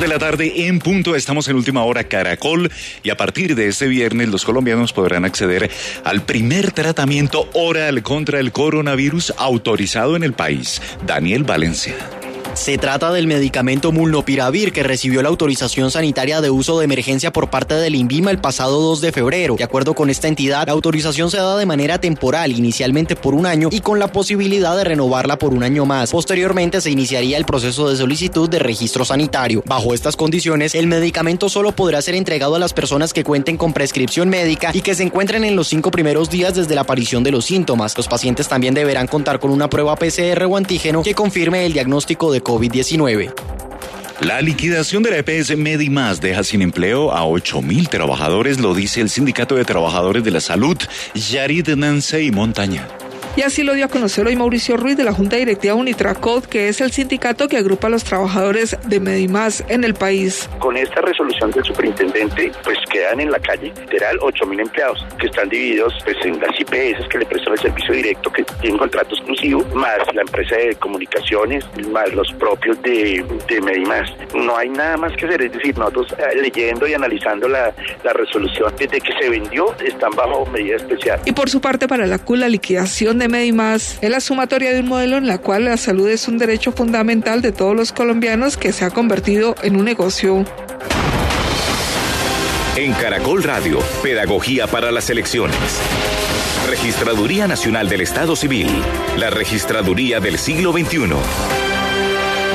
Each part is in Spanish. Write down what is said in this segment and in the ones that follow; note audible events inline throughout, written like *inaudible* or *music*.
De la tarde en punto, estamos en última hora Caracol y a partir de este viernes los colombianos podrán acceder al primer tratamiento oral contra el coronavirus autorizado en el país. Daniel Valencia. Se trata del medicamento Mulnopiravir que recibió la autorización sanitaria de uso de emergencia por parte del INVIMA el pasado 2 de febrero. De acuerdo con esta entidad, la autorización se da de manera temporal, inicialmente por un año y con la posibilidad de renovarla por un año más. Posteriormente se iniciaría el proceso de solicitud de registro sanitario. Bajo estas condiciones, el medicamento solo podrá ser entregado a las personas que cuenten con prescripción médica y que se encuentren en los cinco primeros días desde la aparición de los síntomas. Los pacientes también deberán contar con una prueba PCR o antígeno que confirme el diagnóstico de COVID-19. La liquidación de la EPS Medimás deja sin empleo a 8.000 trabajadores, lo dice el Sindicato de Trabajadores de la Salud, Yarid Nansei Montaña. Y así lo dio a conocer hoy Mauricio Ruiz de la Junta Directiva Unitracod, que es el sindicato que agrupa a los trabajadores de Medimás en el país. Con esta resolución del superintendente, pues quedan en la calle literal 8 mil empleados que están divididos pues, en las IPS que le prestan el servicio directo, que tienen contrato exclusivo, más la empresa de comunicaciones, más los propios de, de Medimás. No hay nada más que hacer, es decir, nosotros eh, leyendo y analizando la, la resolución, desde que se vendió están bajo medida especial. Y por su parte, para la CUL, la liquidación de Medimás es la sumatoria de un modelo en la cual la salud es un derecho fundamental de todos los colombianos que se ha convertido en un negocio. En Caracol Radio, Pedagogía para las Elecciones. Registraduría Nacional del Estado Civil, la Registraduría del siglo XXI.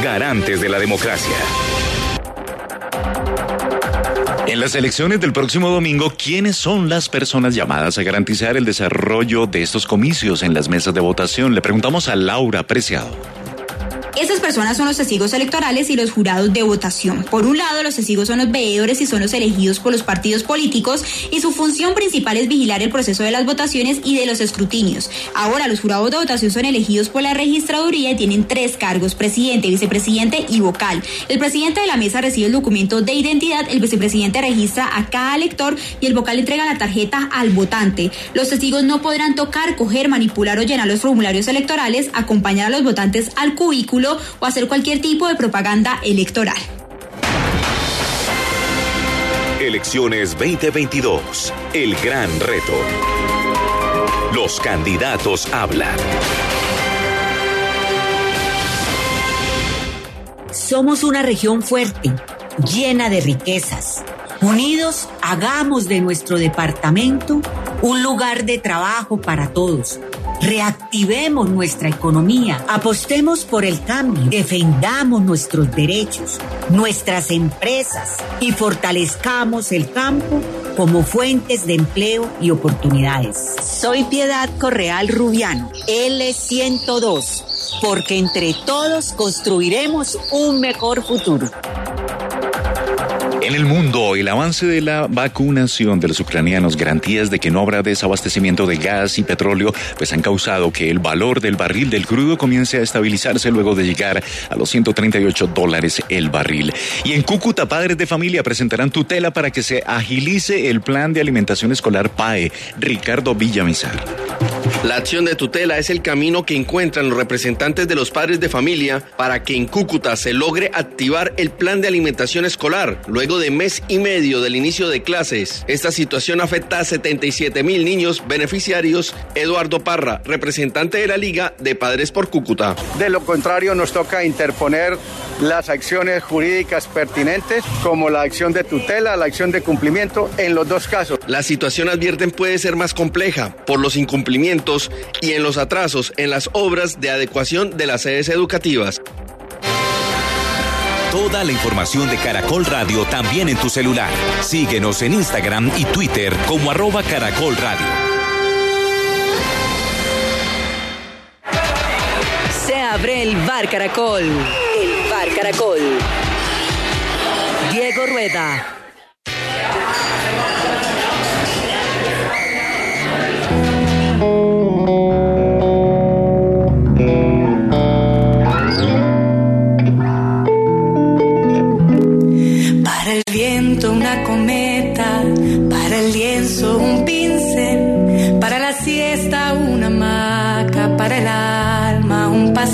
Garantes de la democracia. En las elecciones del próximo domingo, ¿quiénes son las personas llamadas a garantizar el desarrollo de estos comicios en las mesas de votación? Le preguntamos a Laura Preciado. Estas personas son los testigos electorales y los jurados de votación. Por un lado, los testigos son los veedores y son los elegidos por los partidos políticos y su función principal es vigilar el proceso de las votaciones y de los escrutinios. Ahora, los jurados de votación son elegidos por la registraduría y tienen tres cargos, presidente, vicepresidente y vocal. El presidente de la mesa recibe el documento de identidad, el vicepresidente registra a cada elector y el vocal entrega la tarjeta al votante. Los testigos no podrán tocar, coger, manipular o llenar los formularios electorales, acompañar a los votantes al cubículo o hacer cualquier tipo de propaganda electoral. Elecciones 2022. El gran reto. Los candidatos hablan. Somos una región fuerte, llena de riquezas. Unidos, hagamos de nuestro departamento un lugar de trabajo para todos Reactivemos nuestra economía, apostemos por el cambio, defendamos nuestros derechos, nuestras empresas y fortalezcamos el campo como fuentes de empleo y oportunidades. Soy Piedad Correal Rubiano, L102, porque entre todos construiremos un mejor futuro. En el mundo, el avance de la vacunación de los ucranianos, garantías de que no habrá desabastecimiento de gas y petróleo, pues han causado que el valor del barril del crudo comience a estabilizarse luego de llegar a los 138 dólares el barril. Y en Cúcuta, padres de familia presentarán tutela para que se agilice el plan de alimentación escolar PAE. Ricardo Villamizar. La acción de tutela es el camino que encuentran los representantes de los padres de familia para que en Cúcuta se logre activar el plan de alimentación escolar luego de mes y medio del inicio de clases. Esta situación afecta a 77 mil niños beneficiarios. Eduardo Parra, representante de la Liga de Padres por Cúcuta. De lo contrario, nos toca interponer las acciones jurídicas pertinentes, como la acción de tutela, la acción de cumplimiento, en los dos casos. La situación, advierten, puede ser más compleja por los incumplimientos y en los atrasos en las obras de adecuación de las sedes educativas. Toda la información de Caracol Radio también en tu celular. Síguenos en Instagram y Twitter como arroba Caracol Radio. Se abre el Bar Caracol. El Bar Caracol. Diego Rueda.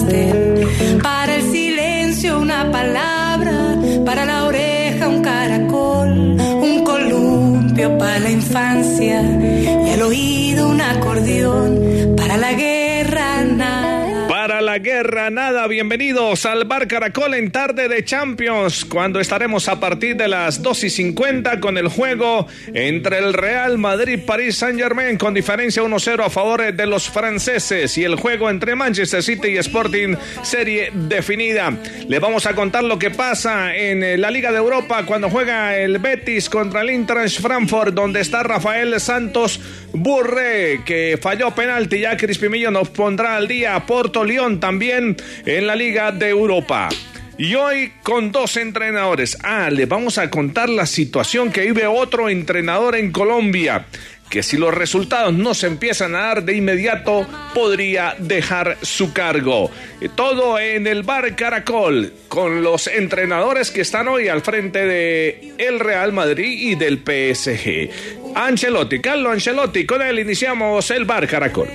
Un bienvenidos al Bar Caracol en tarde de Champions, cuando estaremos a partir de las 2 y 50 con el juego entre el Real Madrid París Saint Germain con diferencia 1-0 a favor de los franceses y el juego entre Manchester City y Sporting serie definida. Le vamos a contar lo que pasa en eh, la Liga de Europa cuando juega el Betis contra el Eintracht Frankfurt, donde está Rafael Santos Burre, que falló penalti, ya Crispimillo nos pondrá al día Porto León también en la Liga de Europa. Y hoy con dos entrenadores. Ah, le vamos a contar la situación que vive otro entrenador en Colombia, que si los resultados no se empiezan a dar de inmediato, podría dejar su cargo. Eh, Todo en el Bar Caracol, con los entrenadores que están hoy al frente de el Real Madrid y del PSG. Ancelotti, Carlo Ancelotti, con él iniciamos el Bar Caracol.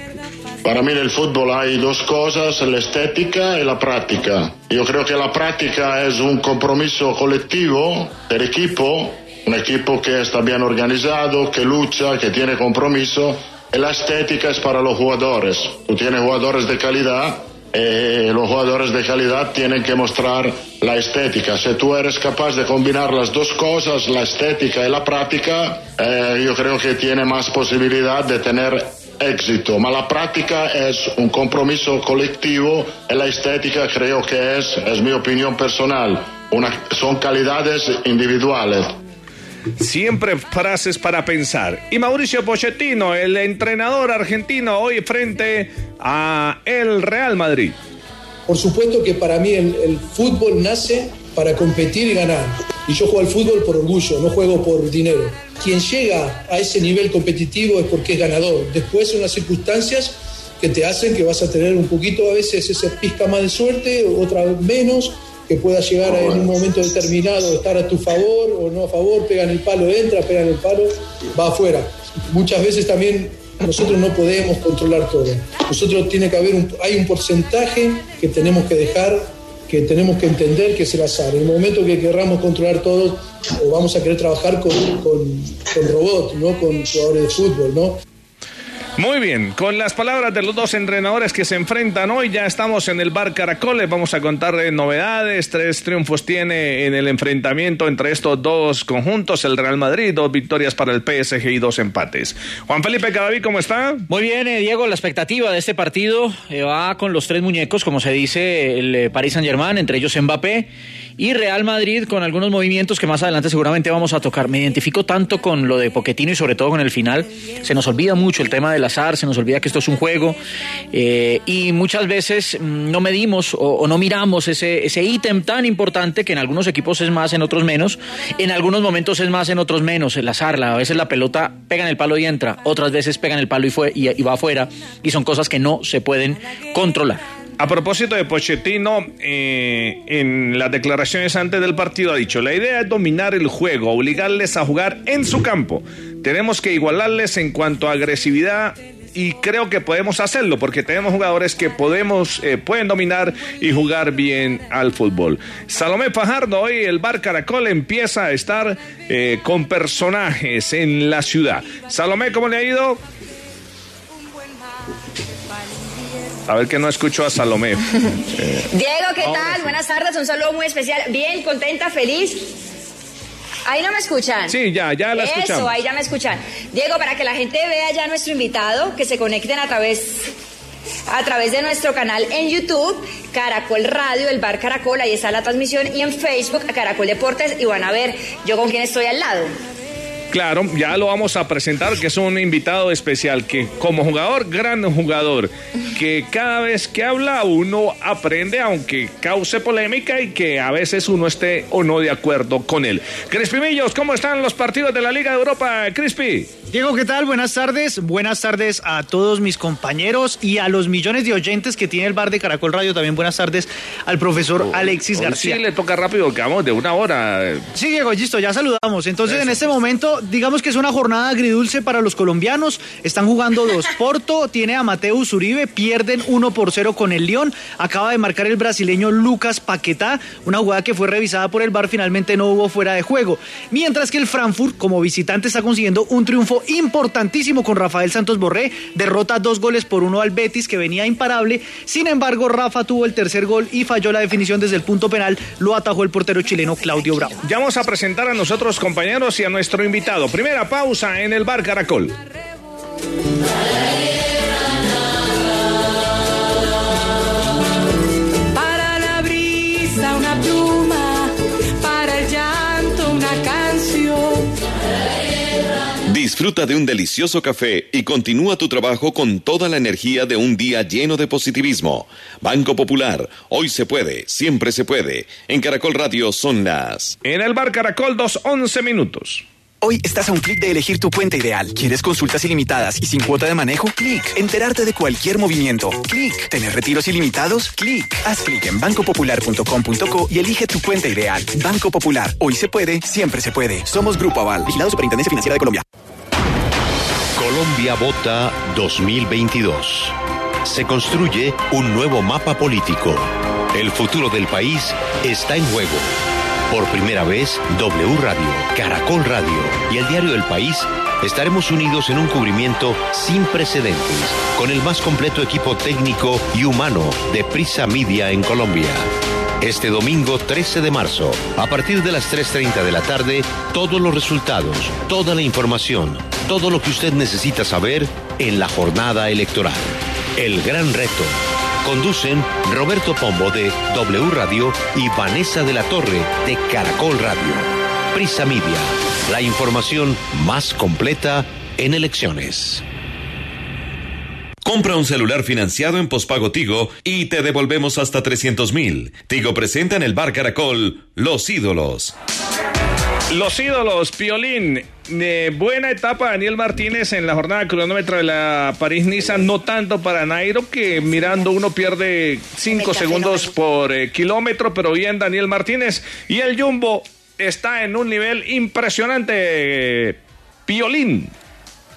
Para mí en el fútbol hay dos cosas, la estética y la práctica. Yo creo que la práctica es un compromiso colectivo del equipo, un equipo que está bien organizado, que lucha, que tiene compromiso. Y la estética es para los jugadores. Tú tienes jugadores de calidad eh, los jugadores de calidad tienen que mostrar la estética. Si tú eres capaz de combinar las dos cosas, la estética y la práctica, eh, yo creo que tiene más posibilidad de tener éxito. Ma la práctica es un compromiso colectivo y la estética creo que es, es mi opinión personal, una, son calidades individuales. Siempre frases para pensar. Y Mauricio Pochettino, el entrenador argentino, hoy frente a el Real Madrid. Por supuesto que para mí el, el, fútbol nace para competir y ganar. Y yo juego al fútbol por orgullo, no juego por dinero. Quien llega a ese nivel competitivo es porque es ganador. Después son las circunstancias que te hacen que vas a tener un poquito a veces ese pizca más de suerte, otra menos, que pueda llegar en un momento determinado estar a tu favor o no a favor, pegan el palo, entra, pegan el palo, va afuera. Muchas veces también nosotros no podemos controlar todo. Nosotros tiene que haber un, hay un porcentaje que tenemos que dejar, que tenemos que entender que es el azar. En el momento que querramos controlar todo, o vamos a querer trabajar con, con, con robots, no con jugadores de fútbol, ¿no? Muy bien, con las palabras de los dos entrenadores que se enfrentan hoy, ya estamos en el bar Caracol, les vamos a contar novedades, tres triunfos tiene en el enfrentamiento entre estos dos conjuntos, el Real Madrid, dos victorias para el PSG y dos empates. Juan Felipe Cadaví, ¿cómo está? Muy bien, eh, Diego, la expectativa de este partido eh, va con los tres muñecos, como se dice, el eh, Paris Saint Germain, entre ellos Mbappé, y Real Madrid con algunos movimientos que más adelante seguramente vamos a tocar. Me identifico tanto con lo de Poquetino y sobre todo con el final, se nos olvida mucho el tema del azar, se nos olvida que esto es un juego eh, y muchas veces mm, no medimos o, no miramos ese, ese ítem tan importante que en algunos equipos es más, en otros menos, en algunos momentos es más, en otros menos, el azar, a veces la pelota pega en el palo y entra, otras veces pega en el palo y, fue, y va afuera y son cosas que no se pueden controlar. A propósito de Pochettino, eh, en las declaraciones antes del partido ha dicho, la idea es dominar el juego, obligarles a jugar en su campo. Tenemos que igualarles en cuanto a agresividad y creo que podemos hacerlo porque tenemos jugadores que podemos, eh, pueden dominar y jugar bien al fútbol. Salomé Fajardo, hoy el Bar Caracol empieza a estar eh, con personajes en la ciudad. Salomé, ¿cómo le ha ido? A ver que no escucho a Salomé. Eh, *laughs* Diego, ¿qué tal? Buenas tardes, un saludo muy especial. Bien, contenta, feliz. Ahí no me escuchan. Sí, ya, ya la escuchamos. Eso, ahí ya me escuchan. Diego, para que la gente vea ya a nuestro invitado, que se conecten a través a través de nuestro canal en YouTube, Caracol Radio, el bar Caracol, ahí está la transmisión, y en Facebook, Caracol Deportes, y van a ver yo con quién estoy al lado. Claro, ya lo vamos a presentar, que es un invitado especial, que como jugador, gran jugador, que cada vez que habla uno aprende, aunque cause polémica y que a veces uno esté o no de acuerdo con él. Crispy Millos, ¿cómo están los partidos de la Liga de Europa, Crispy? Diego, ¿qué tal? Buenas tardes. Buenas tardes a todos mis compañeros y a los millones de oyentes que tiene el bar de Caracol Radio. También buenas tardes al profesor Alexis García. Sí, le toca rápido, que vamos de una hora. Sí, Diego, listo, ya saludamos. Entonces, en este momento digamos que es una jornada agridulce para los colombianos. Están jugando dos. *laughs* Porto tiene a Mateus Uribe, pierden 1 por 0 con el León. Acaba de marcar el brasileño Lucas Paquetá, una jugada que fue revisada por el VAR, finalmente no hubo fuera de juego. Mientras que el Frankfurt, como visitante, está consiguiendo un triunfo importantísimo con Rafael Santos Borré. Derrota dos goles por uno al Betis, que venía imparable. Sin embargo, Rafa tuvo el tercer gol y falló la definición desde el punto penal. Lo atajó el portero chileno Claudio Bravo. Ya vamos a presentar a nosotros compañeros y a nuestro invitado. Primera pausa en el bar Caracol. Para la brisa una pluma, para el llanto una canción. Disfruta de un delicioso café y continúa tu trabajo con toda la energía de un día lleno de positivismo. Banco Popular, hoy se puede, siempre se puede. En Caracol Radio son las... En el bar Caracol, dos once minutos. Hoy estás a un clic de elegir tu cuenta ideal. ¿Quieres consultas ilimitadas y sin cuota de manejo? Clic. Enterarte de cualquier movimiento. Clic. ¿Tener retiros ilimitados? Clic. Haz clic en bancopopular.com.co y elige tu cuenta ideal. Banco Popular. Hoy se puede, siempre se puede. Somos Grupo Aval, vigilado Superintendencia Financiera de Colombia. Colombia Vota 2022. Se construye un nuevo mapa político. El futuro del país está en juego. Por primera vez, W Radio, Caracol Radio y el diario El País estaremos unidos en un cubrimiento sin precedentes, con el más completo equipo técnico y humano de Prisa Media en Colombia. Este domingo 13 de marzo, a partir de las 3.30 de la tarde, todos los resultados, toda la información, todo lo que usted necesita saber en la jornada electoral. El gran reto. Conducen Roberto Pombo de W Radio y Vanessa de la Torre de Caracol Radio. Prisa Media, la información más completa en elecciones. Compra un celular financiado en pospago Tigo y te devolvemos hasta 300 mil. Tigo presenta en el bar Caracol Los Ídolos. Los ídolos, Piolín. Eh, buena etapa Daniel Martínez en la jornada cronómetro de la París-Niza, no tanto para Nairo, que mirando uno pierde 5 segundos por eh, kilómetro, pero bien Daniel Martínez. Y el Jumbo está en un nivel impresionante, Piolín.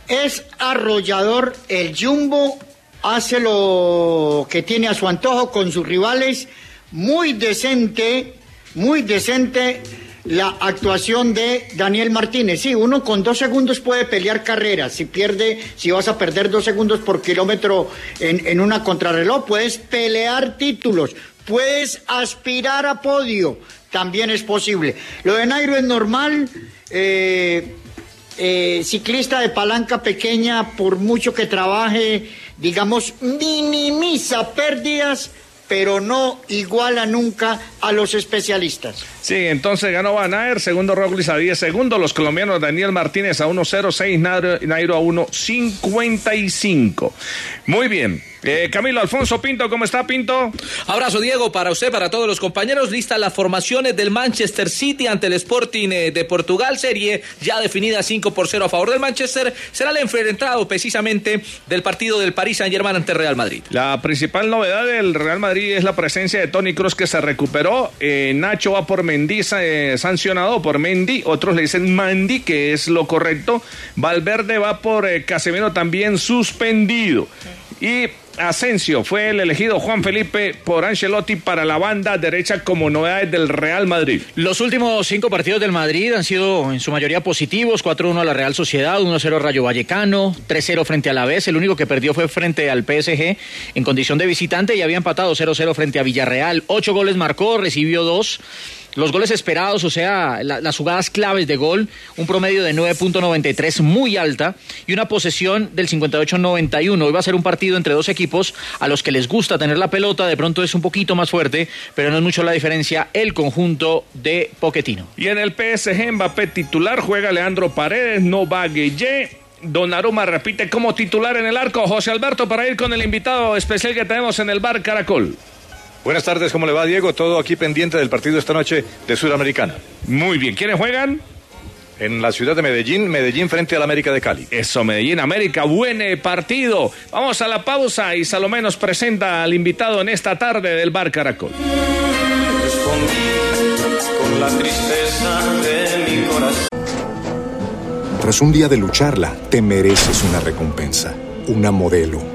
Es arrollador el Jumbo, hace lo que tiene a su antojo con sus rivales, muy decente, muy decente la actuación de Daniel Martínez. Sí, uno con dos segundos puede pelear carreras. Si pierde, si vas a perder dos segundos por kilómetro en, en una contrarreloj, puedes pelear títulos, puedes aspirar a podio. También es posible. Lo de Nairo es normal. eh, eh, ciclista de palanca pequeña, por mucho que trabaje, digamos, minimiza pérdidas, pero no iguala nunca a los especialistas. Sí, entonces ganó Van Aert, segundo Roglic a 10 segundos, los colombianos Daniel Martínez a 1.06, Nairo, Nairo a 1.55. Muy bien. Eh, Camilo Alfonso Pinto, ¿cómo está Pinto? Abrazo Diego para usted, para todos los compañeros. Listas las formaciones del Manchester City ante el Sporting eh, de Portugal. Serie ya definida 5 por 0 a favor del Manchester. Será el enfrentado precisamente del partido del Paris Saint Germain ante Real Madrid. La principal novedad del Real Madrid es la presencia de Tony Cruz que se recuperó. Eh, Nacho va por Mendy eh, sancionado por Mendy, otros le dicen Mandy, que es lo correcto. Valverde va por eh, Casemiro también suspendido. Y Asensio fue el elegido Juan Felipe por Ancelotti para la banda derecha como novedades del Real Madrid. Los últimos cinco partidos del Madrid han sido en su mayoría positivos: 4-1 a la Real Sociedad, 1-0 Rayo Vallecano, 3-0 frente a la vez. El único que perdió fue frente al PSG en condición de visitante y había empatado 0-0 frente a Villarreal. Ocho goles marcó, recibió dos. Los goles esperados, o sea, las jugadas claves de gol, un promedio de 9.93 muy alta y una posesión del 58.91. Hoy va a ser un partido entre dos equipos a los que les gusta tener la pelota, de pronto es un poquito más fuerte, pero no es mucho la diferencia el conjunto de Poquetino. Y en el PSG Mbappé titular juega Leandro Paredes, no va Guille. Donnarumma repite como titular en el arco. José Alberto para ir con el invitado especial que tenemos en el bar Caracol. Buenas tardes, ¿cómo le va Diego? Todo aquí pendiente del partido esta noche de Sudamericana. Muy bien, ¿quiénes juegan? En la ciudad de Medellín, Medellín frente al América de Cali. Eso, Medellín, América, buen eh, partido. Vamos a la pausa y Salomé nos presenta al invitado en esta tarde del Bar Caracol. con la tristeza de mi corazón. Tras un día de lucharla, te mereces una recompensa, una modelo,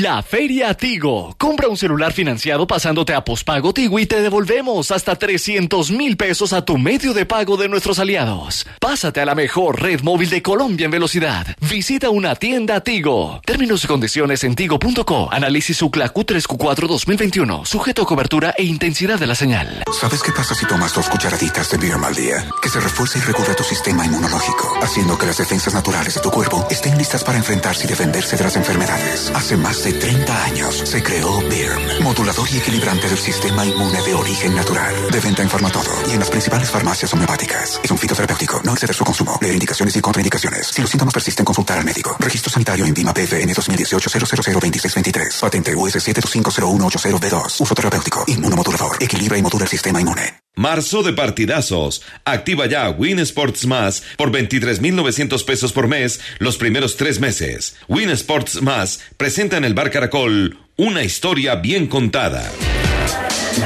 La Feria Tigo. Compra un celular financiado pasándote a Pospago Tigo y te devolvemos hasta 300 mil pesos a tu medio de pago de nuestros aliados. Pásate a la mejor red móvil de Colombia en velocidad. Visita una tienda Tigo. Términos y condiciones en tigo.co. Análisis UCLA Q3Q4 2021. Sujeto a cobertura e intensidad de la señal. ¿Sabes qué pasa si tomas dos cucharaditas de Beer al día? Que se refuerza y recurre tu sistema inmunológico, haciendo que las defensas naturales de tu cuerpo estén listas para enfrentarse y defenderse de las enfermedades. Hace más de 30 años se creó BIRM, modulador y equilibrante del sistema inmune de origen natural. De venta en Farmatodo y en las principales farmacias homeopáticas. Es un fitoterapéutico, no exceder su consumo. Leer indicaciones y contraindicaciones. Si los síntomas persisten, consultar al médico. Registro sanitario en Vima PFN 2018 0002623. Patente US 750180B2. Uso terapéutico. Inmunomodulador. Equilibra y modula el sistema inmune. Marzo de partidazos. Activa ya Win Sports Más por 23,900 pesos por mes los primeros tres meses. Win Sports Más presenta en el Bar Caracol una historia bien contada.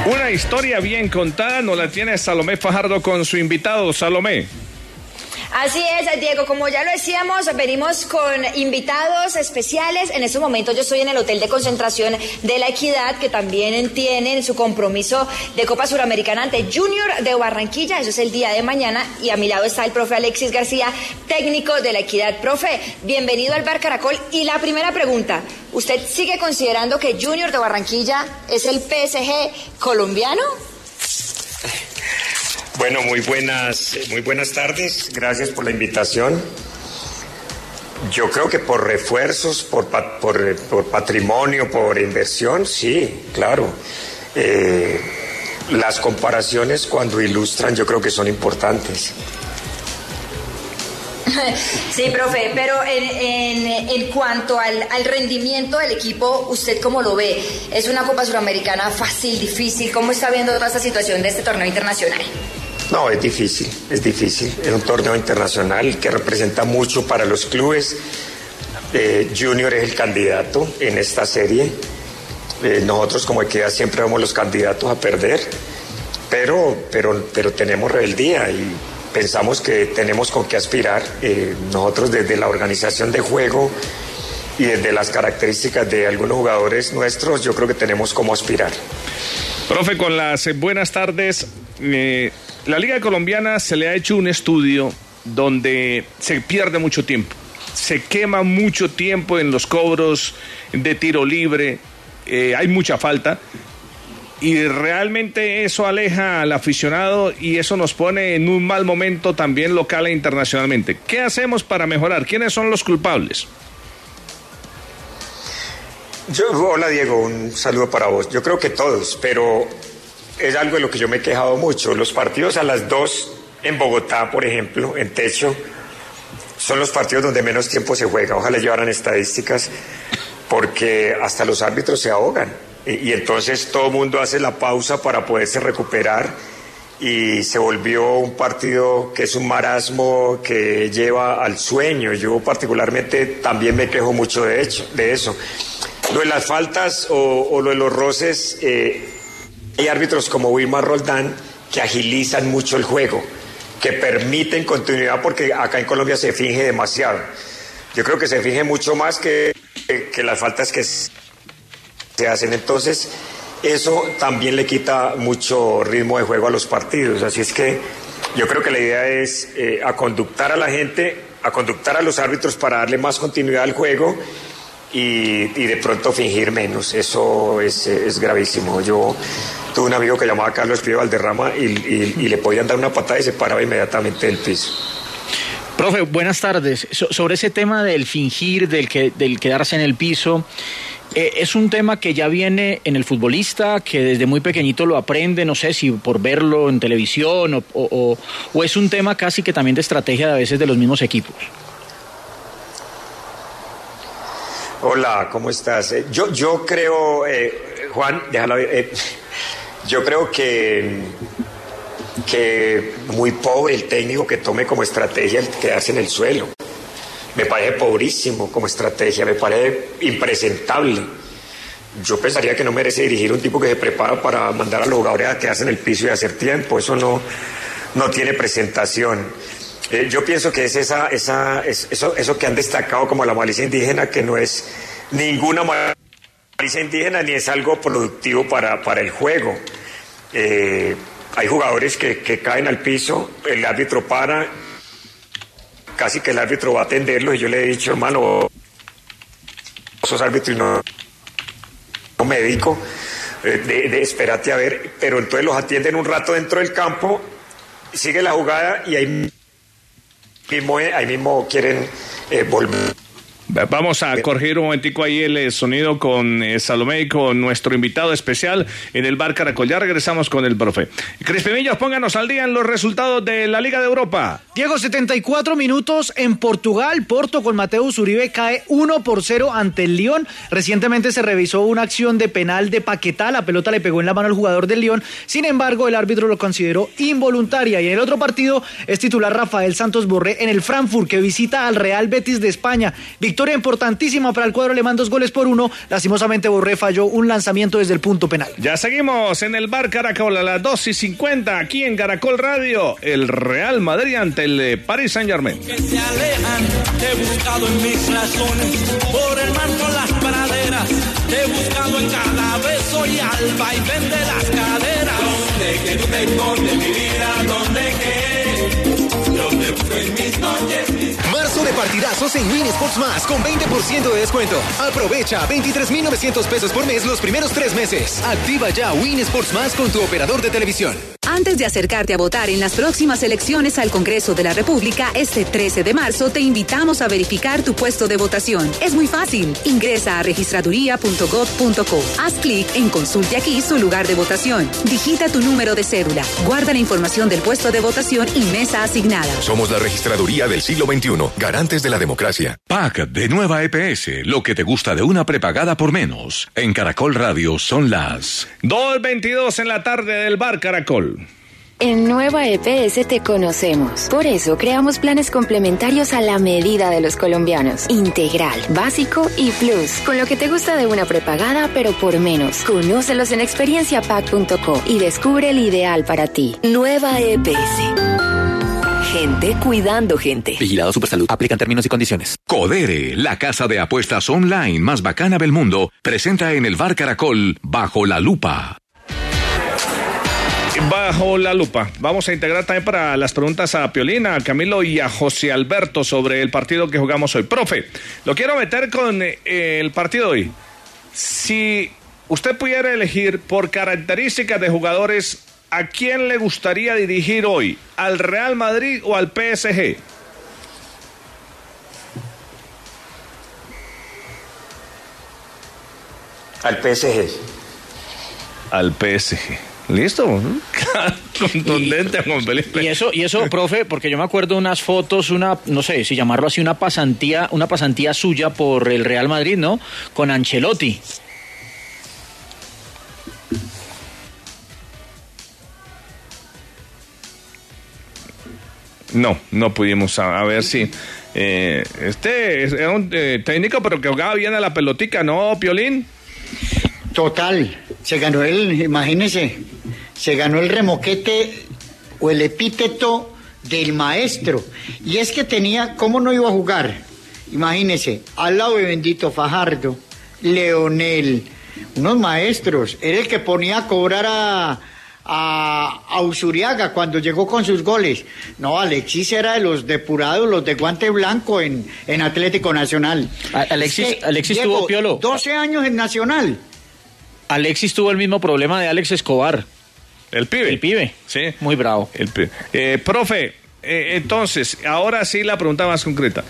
Una historia bien contada nos la tiene Salomé Fajardo con su invitado. Salomé. Así es, Diego, como ya lo decíamos, venimos con invitados especiales. En este momento yo estoy en el Hotel de Concentración de la Equidad, que también tienen su compromiso de Copa Suramericana ante Junior de Barranquilla. Eso es el día de mañana. Y a mi lado está el profe Alexis García, técnico de la Equidad. Profe, bienvenido al Bar Caracol. Y la primera pregunta, ¿usted sigue considerando que Junior de Barranquilla es el PSG colombiano? *laughs* Bueno, muy buenas, muy buenas tardes. Gracias por la invitación. Yo creo que por refuerzos, por, por, patrimonio, por inversión, sí, claro. Eh, las comparaciones cuando ilustran yo creo que son importantes. *laughs* Sí, profe, pero en, cuanto al, al, rendimiento del equipo, ¿usted cómo lo ve? ¿Es una Copa Suramericana fácil, difícil? ¿Cómo está viendo toda esta situación de este torneo internacional? No, es difícil, es difícil. Es un torneo internacional que representa mucho para los clubes. Eh, Junior es el candidato en esta serie. Eh, nosotros como Equidad siempre somos los candidatos a perder, pero, pero, pero tenemos rebeldía y pensamos que tenemos con qué aspirar. Eh, nosotros desde la organización de juego y desde las características de algunos jugadores nuestros, yo creo que tenemos cómo aspirar. Profe, con las buenas tardes, la Liga Colombiana se le ha hecho un estudio donde se pierde mucho tiempo. Se quema mucho tiempo en los cobros de tiro libre. Eh, hay mucha falta. y realmente eso aleja al aficionado y eso nos pone en un mal momento también local e internacionalmente. ¿Qué hacemos para mejorar? ¿Quiénes son los culpables? Yo, hola Diego, un saludo para vos. Yo creo que todos, pero es algo de lo que yo me he quejado mucho. Los partidos a las dos en Bogotá, por ejemplo, en techo, son los partidos donde menos tiempo se juega. Ojalá llevaran estadísticas, porque hasta los árbitros se ahogan. Y, entonces todo el mundo hace la pausa para poderse recuperar y se volvió un partido que es un marasmo que lleva al sueño. Yo particularmente también me quejo mucho de, hecho, de eso. Lo de las faltas o, o lo de los roces, eh, hay árbitros como Wilmar Roldán que agilizan mucho el juego, que permiten continuidad porque acá en Colombia se finge demasiado. Yo creo que se finge mucho más que, que, que las faltas que se hacen. Entonces, eso también le quita mucho ritmo de juego a los partidos. Así es que yo creo que la idea es eh, a conductar a la gente, a conductar a los árbitros para darle más continuidad al juego y, y de pronto fingir menos. Eso es, gravísimo. Yo tuve un amigo que llamaba Carlos Pío Valderrama y, le podían dar una patada y se paraba inmediatamente del piso. Profe, buenas tardes. So, sobre ese tema del fingir, del, que, del quedarse en el piso, eh, es un tema que ya viene en el futbolista, que desde muy pequeñito lo aprende, no sé si por verlo en televisión o, o es un tema casi que también de estrategia de a veces de los mismos equipos. Hola, ¿cómo estás? Eh, yo, yo creo, eh, Juan, déjalo, eh, yo creo que, que muy pobre el técnico que tome como estrategia el quedarse en el suelo. Me parece pobrísimo como estrategia, me parece impresentable. Yo pensaría que no merece dirigir un tipo que se prepara para mandar a los jugadores a quedarse en el piso y hacer tiempo. Eso no, no tiene presentación. Eh, yo pienso que es esa, esa, es, eso, eso que han destacado como la malicia indígena, que no es ninguna malicia indígena ni es algo productivo para, para el juego. Eh, hay jugadores que, que caen al piso, el árbitro para, casi que el árbitro va a atenderlos y yo le he dicho, hermano, esos árbitros no, no médico, eh, de, de espérate a ver, pero entonces los atienden un rato dentro del campo, sigue la jugada y mismo, ahí mismo quieren eh, volver. Vamos a corregir un momentico ahí el eh, sonido con eh, Salomé y con nuestro invitado especial en el bar Caracol. Ya regresamos con el profe. Crispimillos, pónganos al día en los resultados de la Liga de Europa. Diego, 74 minutos en Portugal. Porto con Mateus Uribe cae 1 por 0 ante el Lyon. Recientemente se revisó una acción de penal de Paquetá. La pelota le pegó en la mano al jugador del Lyon. Sin embargo, el árbitro lo consideró involuntaria. Y en el otro partido es titular Rafael Santos Borré en el Frankfurt, que visita al Real Betis de España. Victoria importantísima para el cuadro alemán, dos goles por uno. Lastimosamente Borré falló un lanzamiento desde el punto penal. Ya seguimos en el bar Caracol a las 2 y 50 aquí en Caracol Radio. El Real Madrid ante el Paris Saint Germain. Que se alejan, te he buscado en mis razones, por el mar con las praderas, te he buscado en cada beso y al vaivén de las caderas. Donde que tú te escondes mi vida, donde que, donde busco en mis noches. Marzo de partidazos en Win Más con 20% de descuento. Aprovecha 23.900 pesos por mes los primeros tres meses. Activa ya Win Sports Más con tu operador de televisión. Antes de acercarte a votar en las próximas elecciones al Congreso de la República, este 13 de marzo, te invitamos a verificar tu puesto de votación. Es muy fácil. Ingresa a registraduría.gov.co. Haz clic en Consulte aquí su lugar de votación. Digita tu número de cédula. Guarda la información del puesto de votación y mesa asignada. Somos la registraduría del siglo XXI, garantes de la democracia. Pack de nueva EPS, lo que te gusta de una prepagada por menos. En Caracol Radio son las 2.22 en la tarde del bar Caracol. En Nueva EPS te conocemos. Por eso creamos planes complementarios a la medida de los colombianos. Integral, básico y plus. Con lo que te gusta de una prepagada, pero por menos. Conócelos en experienciapack.co y descubre el ideal para ti. Nueva EPS. Gente cuidando gente. Vigilado Supersalud. Aplican términos y condiciones. Codere, la casa de apuestas online más bacana del mundo, presenta en el Bar Caracol Bajo la Lupa. Bajo la lupa. Vamos a integrar también para las preguntas a Piolina, a Camilo y a José Alberto sobre el partido que jugamos hoy. Profe, lo quiero meter con eh, el partido hoy. Si usted pudiera elegir por características de jugadores, ¿a quién le gustaría dirigir hoy? ¿Al Real Madrid o al PSG? Al PSG. Al PSG. Listo. *laughs* Contundente, Juan Felipe. Y eso, y eso, profe, porque yo me acuerdo unas fotos, una, no sé si llamarlo así, una pasantía, una pasantía suya por el Real Madrid, ¿no? Con Ancelotti. No, no pudimos a, a ver si. eh, este es- un eh, técnico, pero que jugaba bien a la pelotica, ¿no, Piolín? Total, se ganó el, imagínese, se ganó el remoquete o el epíteto del maestro. Y es que tenía, ¿cómo no iba a jugar? Imagínese, al lado de Bendito Fajardo, Leonel, unos maestros, era el que ponía a cobrar a, a, a Usuriaga cuando llegó con sus goles. No, Alexis era de los depurados, los de guante blanco en, en Atlético Nacional. Alexis- Alexis Diego, tuvo Piolo. 12 años en Nacional. Alexis tuvo el mismo problema de Alex Escobar. El pibe. El pibe. Sí. Muy bravo. El pibe. Eh, profe, eh, entonces, ahora sí la pregunta más concreta.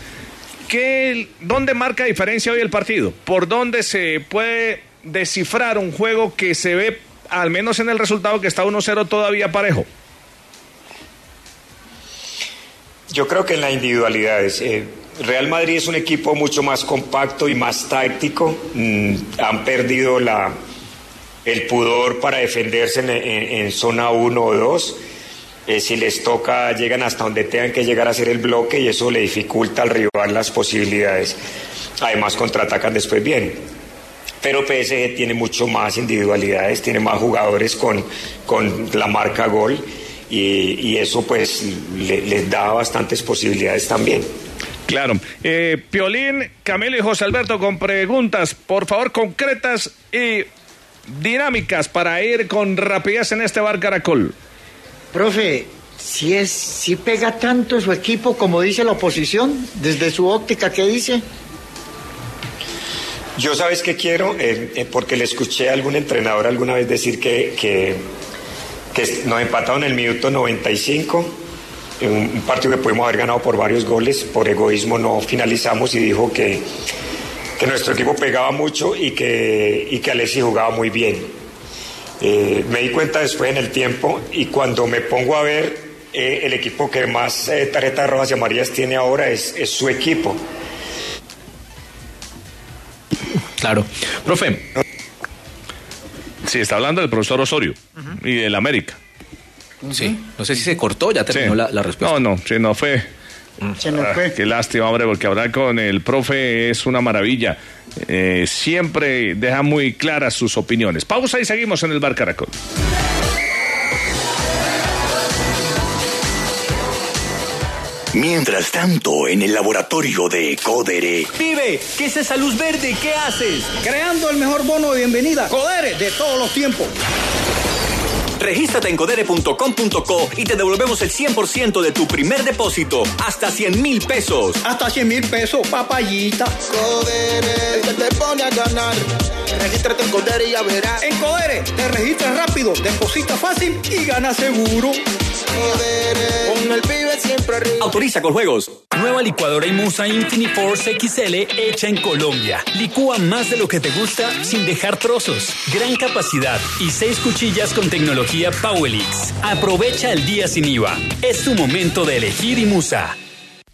¿Qué, ¿Dónde marca diferencia hoy el partido? ¿Por dónde se puede descifrar un juego que se ve, al menos en el resultado, que está 1-0 todavía parejo? Yo creo que en las individualidades. eh, Real Madrid es un equipo mucho más compacto y más táctico. Mm, han perdido la, el pudor para defenderse en, zona 1 o 2. Eh, si les toca, llegan hasta donde tengan que llegar a hacer el bloque y eso le dificulta al rival las posibilidades. Además, contraatacan después bien. Pero PSG tiene mucho más individualidades, tiene más jugadores con, con la marca gol y, y eso pues le- les da bastantes posibilidades también. Claro. Eh, Piolín, Camilo y José Alberto con preguntas, por favor, concretas y dinámicas para ir con rapidez en este bar Caracol. Profe, si es, si pega tanto su equipo como dice la oposición, desde su óptica, ¿qué dice? Yo sabes qué quiero, Eh, eh, porque le escuché a algún entrenador alguna vez decir que, que, que nos empataron en el minuto 95, en un, un partido que pudimos haber ganado por varios goles, por egoísmo no finalizamos y dijo que, que nuestro equipo pegaba mucho y que, y que Alexis jugaba muy bien. Eh, me di cuenta después en el tiempo y cuando me pongo a ver eh, el equipo que más eh, tarjetas rojas y amarillas tiene ahora es, es su equipo. Claro. Profe. Sí, está hablando del profesor Osorio y del América. Sí, no sé si se cortó, ya terminó Sí. la, la respuesta. No, no, sí, no fue. Se nos Ah, qué lástima, hombre, porque hablar con el profe es una maravilla. Eh, siempre deja muy claras sus opiniones. Pausa y seguimos en el Bar Caracol. Mientras tanto, en el laboratorio de Codere. Pibe, ¿qué es esa luz verde? ¿Qué haces? Creando el mejor bono de bienvenida. Codere de todos los tiempos. Regístrate en codere.com.co y te devolvemos el 100% de tu primer depósito, hasta 100 mil pesos. Hasta 100 mil pesos, papayita. Codere, que te pone a ganar. Regístrate en Codere y ya verás. En Codere, te registras rápido, deposita fácil y gana seguro. Codere, con el pibe siempre arriba. Autoriza con juegos. Nueva licuadora Imusa Infiniforce XL hecha en Colombia. Licúa más de lo que te gusta sin dejar trozos. Gran capacidad y seis cuchillas con tecnología Powelix. Aprovecha el día sin IVA. Es tu momento de elegir Imusa.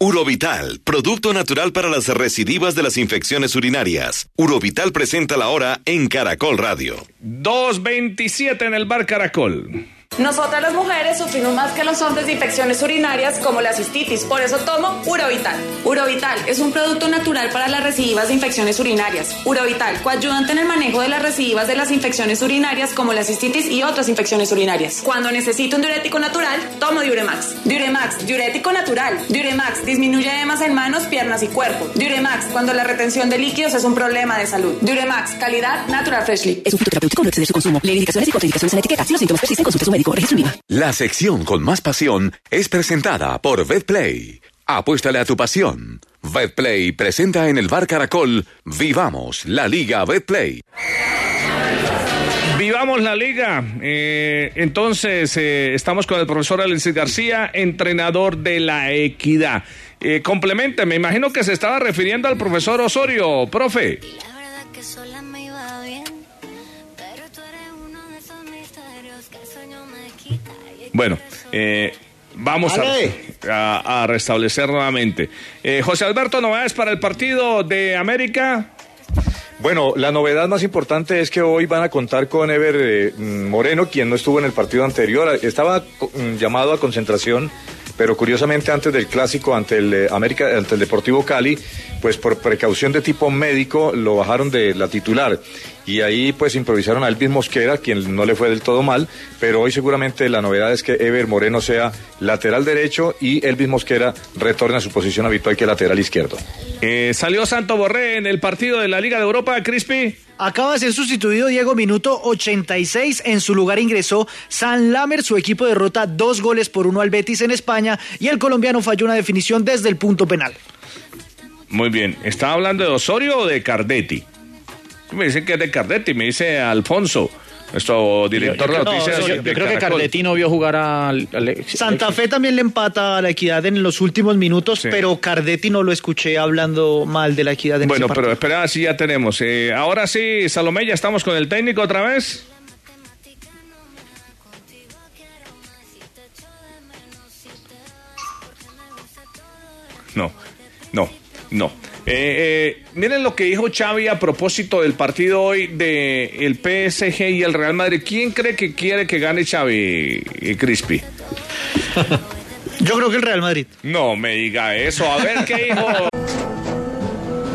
Urovital, producto natural para las recidivas de las infecciones urinarias. Urovital presenta la hora en Caracol Radio. 2.27 en el Bar Caracol. Nosotras las mujeres sufrimos más que los hombres de infecciones urinarias como la cistitis, por eso tomo Urovital. Urovital es un producto natural para las recidivas de infecciones urinarias. Urovital, coayudante en el manejo de las recidivas de las infecciones urinarias como la cistitis y otras infecciones urinarias. Cuando necesito un diurético natural, tomo Diuremax. Diuremax, diurético natural. Diuremax disminuye edemas en manos, piernas y cuerpo. Diuremax, cuando la retención de líquidos es un problema de salud. Diuremax, calidad natural freshly. Es un fitoterapéutico, no exceder su consumo. Lee indicaciones y contraindicaciones en la etiqueta. Si los síntomas persisten, consulte su médico. La sección con más pasión es presentada por VetPlay. Apuéstale a tu pasión. VetPlay presenta en el Bar Caracol Vivamos la Liga VetPlay. Arrancamos la liga. Eh, entonces, eh, estamos con el profesor Alexis García, entrenador de la Equidad. Eh, complemente, me imagino que se estaba refiriendo al profesor Osorio, profe. Bueno, eh, vamos a, a, restablecer nuevamente. Eh, José Alberto, novedades para el partido de América. Bueno, la novedad más importante es que hoy van a contar con Ever eh, Moreno, quien no estuvo en el partido anterior. Estaba mm, llamado a concentración pero curiosamente antes del clásico ante el eh, América, ante el Deportivo Cali, pues por precaución de tipo médico lo bajaron de la titular y ahí pues improvisaron a Elvis Mosquera, quien no le fue del todo mal, pero hoy seguramente la novedad es que Ever Moreno sea lateral derecho y Elvis Mosquera retorne a su posición habitual que es lateral izquierdo. Eh, salió Santo Borré en el partido de la Liga de Europa, Crispy. Acaba de ser sustituido Diego Minuto 86. En su lugar ingresó San Lamer. Su equipo derrota dos goles por uno al Betis en España y el colombiano falló una definición desde el punto penal. Muy bien. ¿Estaba hablando de Osorio o de Cardetti? Me dicen que es de Cardetti, me dice Alfonso. Nuestro director de noticias. yo, creo que Cardetti no vio jugar a Santa Fe también le empata a la equidad en los últimos minutos, pero Cardetti no lo escuché hablando mal de la equidad. En bueno, pero espera, sí ya tenemos. Eh, ahora sí, Salomé, ya estamos con el técnico otra vez. No, no, no. Eh, eh, miren lo que dijo Xavi a propósito del partido hoy de el PSG y el Real Madrid. ¿Quién cree que quiere que gane Xavi y Crispy? Yo creo que el Real Madrid. No me diga eso. A ver qué dijo.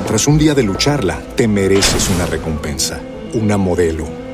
Tras un día de lucharla, te mereces una recompensa, una modelo,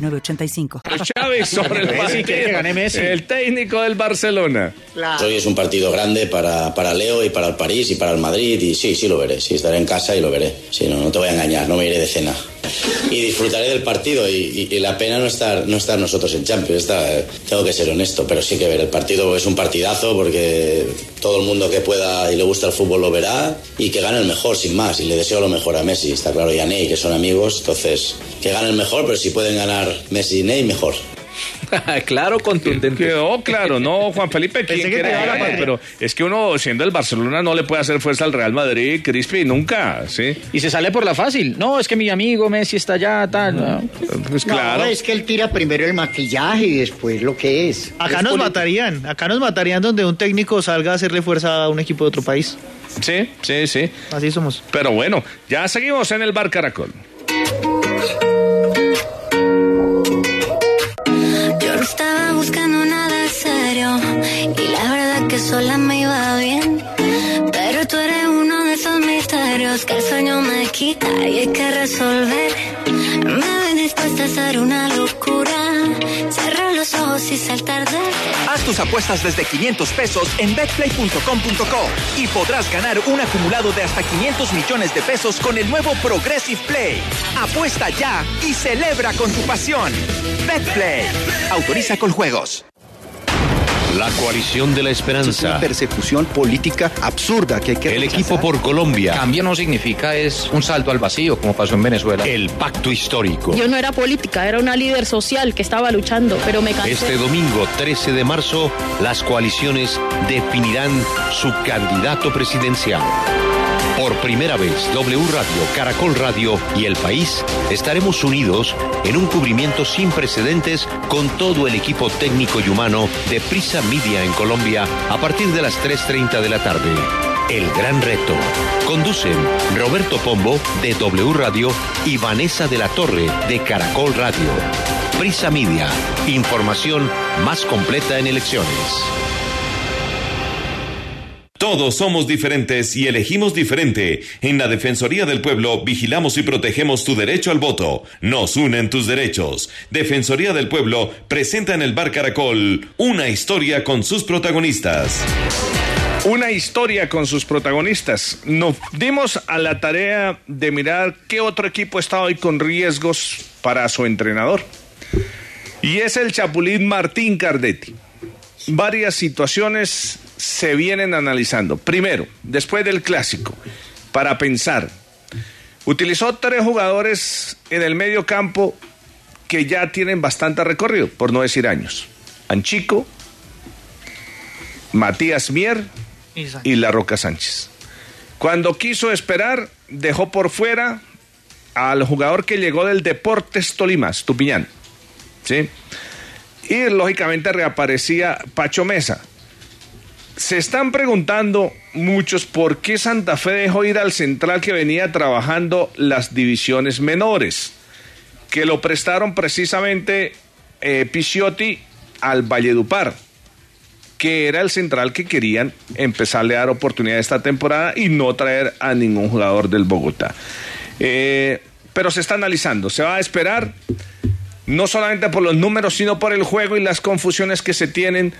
985. Chávez *laughs* sobre el partido. El técnico del Barcelona. Hoy es un partido grande para, para Leo y para el París y para el Madrid. Y sí, sí lo veré. Sí, estaré en casa y lo veré. Sí, no, no te voy a engañar, no me iré de cena. Y disfrutaré del partido. Y, la pena no estar, no estar nosotros en Champions. tengo que ser honesto, pero sí que ver. El partido es un partidazo porque todo el mundo que pueda y le gusta el fútbol lo verá. Y que gane el mejor, sin más. Y le deseo lo mejor a Messi. Está claro, y a Ney, que son amigos. Entonces, que gane el mejor, pero si pueden ganar Messi y Ney, mejor. *laughs* claro, contundente. Quedó claro, no, Juan Felipe, ¿quién quiere Pero es que uno, siendo el Barcelona, no le puede hacer fuerza al Real Madrid, Crispy, nunca, ¿sí? Y se sale por la fácil. No, es que mi amigo Messi está allá, tal. Pues claro. es que él tira primero el maquillaje y después lo que es. Acá nos matarían, acá nos matarían donde un técnico salga a hacerle fuerza a un equipo de otro país. Sí, sí, sí. Así somos. Pero bueno, ya seguimos en el Bar Caracol. Que sola me iba bien. Pero tú eres uno de esos misterios que el sueño me quita y hay que resolver. Me ven dispuesta a hacer una locura, cerrar los ojos y saltar de. Haz tus apuestas desde 500 pesos en betplay.com.co y podrás ganar un acumulado de hasta 500 millones de pesos con el nuevo Progressive Play. Apuesta ya y celebra con tu pasión. BetPlay. Autoriza con juegos. La coalición de la esperanza. Es una persecución política absurda que hay que El equipo por Colombia. Cambio no significa es un salto al vacío, como pasó en Venezuela. El pacto histórico. Yo no era política, era una líder social que estaba luchando, pero me cansé. Este domingo 13 de marzo, las coaliciones definirán su candidato presidencial. Por primera vez, W Radio, Caracol Radio y El País estaremos unidos en un cubrimiento sin precedentes con todo el equipo técnico y humano de Prisa Media en Colombia a partir de las 3.30 de la tarde. El gran reto. Conducen Roberto Pombo de W Radio y Vanessa de la Torre de Caracol Radio. Prisa Media. Información más completa en elecciones. Todos somos diferentes y elegimos diferente. En la Defensoría del Pueblo vigilamos y protegemos tu derecho al voto. Nos unen tus derechos. Defensoría del Pueblo presenta en el Bar Caracol una historia con sus protagonistas. Una historia con sus protagonistas. Nos dimos a la tarea de mirar qué otro equipo está hoy con riesgos para su entrenador. Y es el Chapulín Martín Cardetti. Varias situaciones se vienen analizando. Primero, después del clásico, para pensar, utilizó tres jugadores en el medio campo que ya tienen bastante recorrido, por no decir años. Anchico, Matías Mier y La Roca Sánchez. Cuando quiso esperar, dejó por fuera al jugador que llegó del Deportes Tolima, Tupiñán. ¿Sí? Y lógicamente reaparecía Pacho Mesa. Se están preguntando muchos por qué Santa Fe dejó ir al central que venía trabajando las divisiones menores, que lo prestaron precisamente eh, Picciotti al Valledupar, que era el central que querían empezarle a dar oportunidad esta temporada y no traer a ningún jugador del Bogotá. Eh, pero se está analizando, se va a esperar no solamente por los números, sino por el juego y las confusiones que se tienen,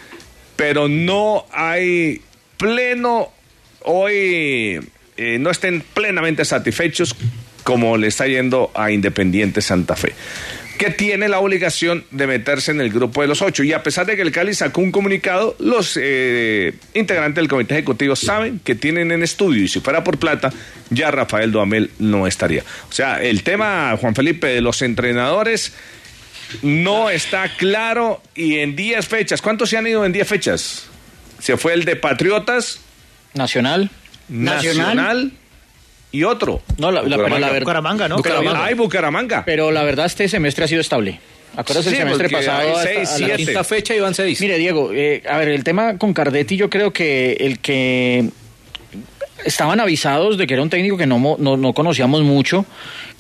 pero no hay pleno, hoy eh, no estén plenamente satisfechos como le está yendo a Independiente Santa Fe que tiene la obligación de meterse en el grupo de los ocho. Y a pesar de que el Cali sacó un comunicado, los eh, integrantes del comité ejecutivo saben que tienen en estudio, y si fuera por plata, ya Rafael Duamel no estaría. O sea, el tema, Juan Felipe, de los entrenadores no está claro y en 10 fechas, ¿cuántos se han ido en 10 fechas? Se fue el de Patriotas. Nacional. Nacional. y otro. No, la, la, pero la ver- Bucaramanga, ¿no? Bucaramanga. Ay, Bucaramanga. Pero la verdad este semestre ha sido estable. Acuérdate Sí, el semestre pasado hay hasta- seis, a la quinta fecha iban seis. Mire, Diego, eh, a ver, el tema con Cardetti yo creo que el que estaban avisados de que era un técnico que no, no conocíamos mucho,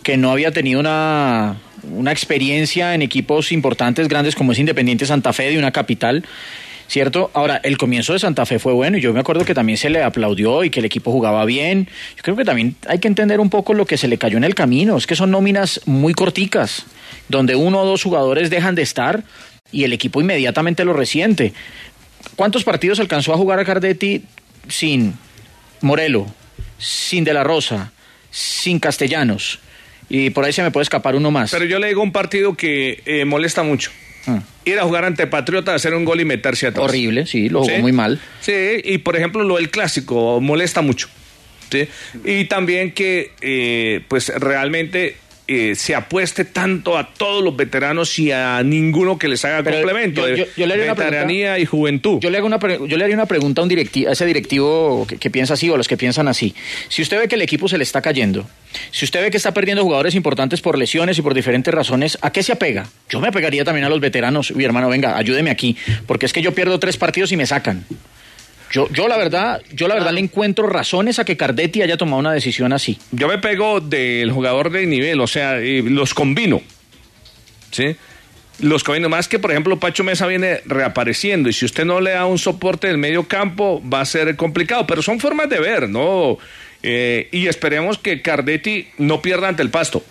que no había tenido una, una experiencia en equipos importantes, grandes como es Independiente Santa Fe de una capital. ¿Cierto? Ahora, el comienzo de Santa Fe fue bueno y yo me acuerdo que también se le aplaudió y que el equipo jugaba bien. Yo creo que también hay que entender un poco lo que se le cayó en el camino. Es que son nóminas muy corticas, donde uno o dos jugadores dejan de estar y el equipo inmediatamente lo resiente. ¿Cuántos partidos alcanzó a jugar a Cardetti sin Morelo, sin De la Rosa, sin Castellanos? Y por ahí se me puede escapar uno más. Pero yo le digo un partido que eh, molesta mucho. Ir a jugar ante Patriota, hacer un gol y meterse atrás. Horrible, sí, lo jugó muy mal. Sí, y por ejemplo lo del clásico molesta mucho. ¿sí? Y también que eh, pues realmente eh, se apueste tanto a todos los veteranos y a ninguno que les haga Pero complemento. yo- yo le haría una veteranía y juventud. Yo le, hago una yo le haría una pregunta a, un directi- a ese directivo que, que piensa así o a los que piensan así. Si usted ve que el equipo se le está cayendo, si usted ve que está perdiendo jugadores importantes por lesiones y por diferentes razones, ¿a qué se apega? Yo me apegaría también a los veteranos. Mi hermano, venga, ayúdeme aquí, porque es que yo pierdo tres partidos y me sacan. Yo, yo la verdad, yo la verdad le encuentro razones a que Cardetti haya tomado una decisión así. Yo me pego del jugador de nivel, o sea, eh, los combino. ¿Sí? Los combino. Más que, por ejemplo, Pacho Mesa viene reapareciendo y si usted no le da un soporte del medio campo, va a ser complicado. Pero son formas de ver, ¿no? Eh, y esperemos que Cardetti no pierda ante el pasto.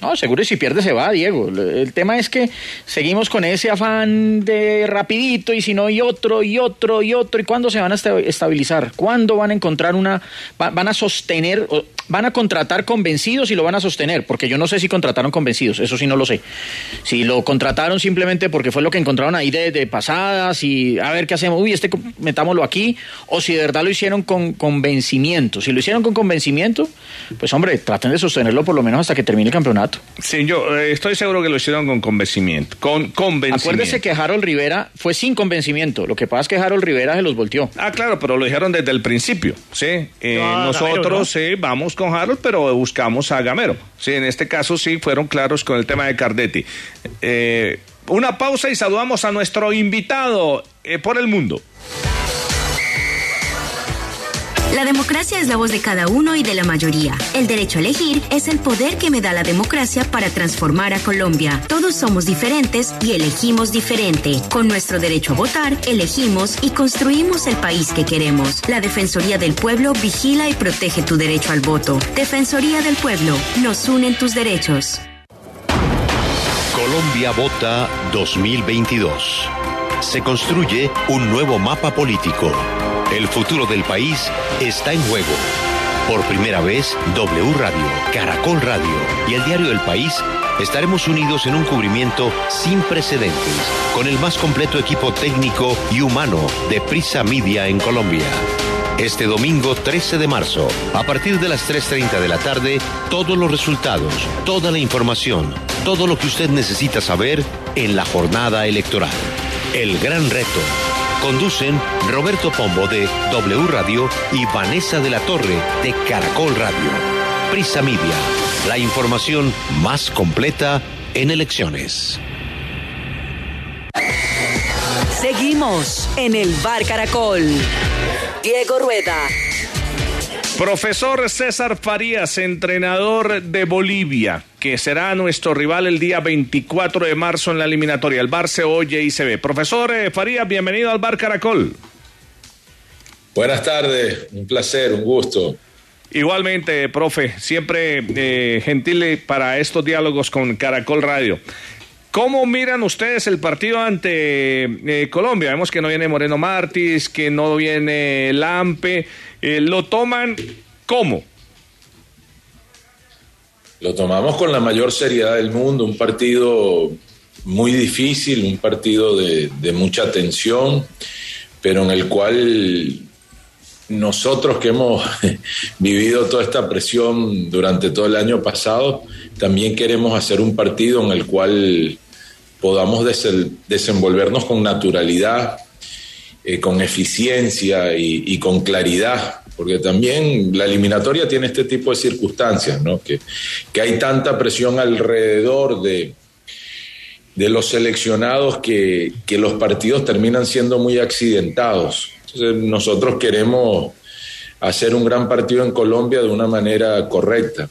No, seguro si pierde se va, Diego. El tema es que seguimos con ese afán de rapidito y si no y otro y otro y otro. ¿Y cuándo se van a esta- estabilizar? ¿Cuándo van a encontrar una... va- van a sostener, van a contratar convencidos y lo van a sostener? Porque yo no sé si contrataron convencidos, eso sí no lo sé. Si lo contrataron simplemente porque fue lo que encontraron ahí de, de pasadas y a ver qué hacemos, uy, este metámoslo aquí, o si de verdad lo hicieron con convencimiento. Si lo hicieron con convencimiento, pues hombre, traten de sostenerlo por lo menos hasta que termine el campeonato. Sí, yo eh, estoy seguro que lo hicieron con convencimiento. Con convencimiento. Acuérdese que Harold Rivera fue sin convencimiento. Lo que pasa es que Harold Rivera se los volteó. Ah, claro, pero lo dijeron desde el principio, ¿sí? Eh, nosotros sí vamos con Harold, pero buscamos a Gamero. Sí, en este caso sí fueron claros con el tema de Cardetti. Eh, una pausa y saludamos a nuestro invitado por el mundo. La democracia es la voz de cada uno y de la mayoría. El derecho a elegir es el poder que me da la democracia para transformar a Colombia. Todos somos diferentes y elegimos diferente. Con nuestro derecho a votar, elegimos y construimos el país que queremos. La Defensoría del Pueblo vigila y protege tu derecho al voto. Defensoría del Pueblo, nos unen tus derechos. Colombia Vota 2022. Se construye un nuevo mapa político el futuro del país está en juego. Por primera vez, W Radio, Caracol Radio y el diario El País estaremos unidos en un cubrimiento sin precedentes con el más completo equipo técnico y humano de Prisa Media en Colombia. Este domingo 13 de marzo, a partir de las 3.30 de la tarde, todos los resultados, toda la información, todo lo que usted necesita saber en la jornada electoral. El gran reto Conducen Roberto Pombo de W Radio y Vanessa de la Torre de Caracol Radio. Prisa Media, la información más completa en elecciones. Seguimos en el Bar Caracol. Diego Rueda. Profesor César Farías, entrenador de Bolivia, que será nuestro rival el día 24 de marzo en la eliminatoria. El Bar se oye y se ve. Profesor eh, Farías, bienvenido al Bar Caracol. Buenas tardes, un placer, un gusto. Igualmente, profe, siempre eh, gentil para estos diálogos con Caracol Radio. ¿Cómo miran ustedes el partido ante eh, Colombia? Vemos que no viene Moreno Martis, que no viene Lampe. Eh, ¿Lo toman cómo? Lo tomamos con la mayor seriedad del mundo, un partido muy difícil, un partido de, de mucha tensión, pero en el cual nosotros que hemos *laughs* vivido toda esta presión durante todo el año pasado, también queremos hacer un partido en el cual podamos desenvolvernos con naturalidad, eh, con eficiencia y, con claridad, porque también la eliminatoria tiene este tipo de circunstancias, ¿no? que, hay tanta presión alrededor de, de los seleccionados que, que, los partidos terminan siendo muy accidentados. Entonces nosotros queremos hacer un gran partido en Colombia de una manera correcta.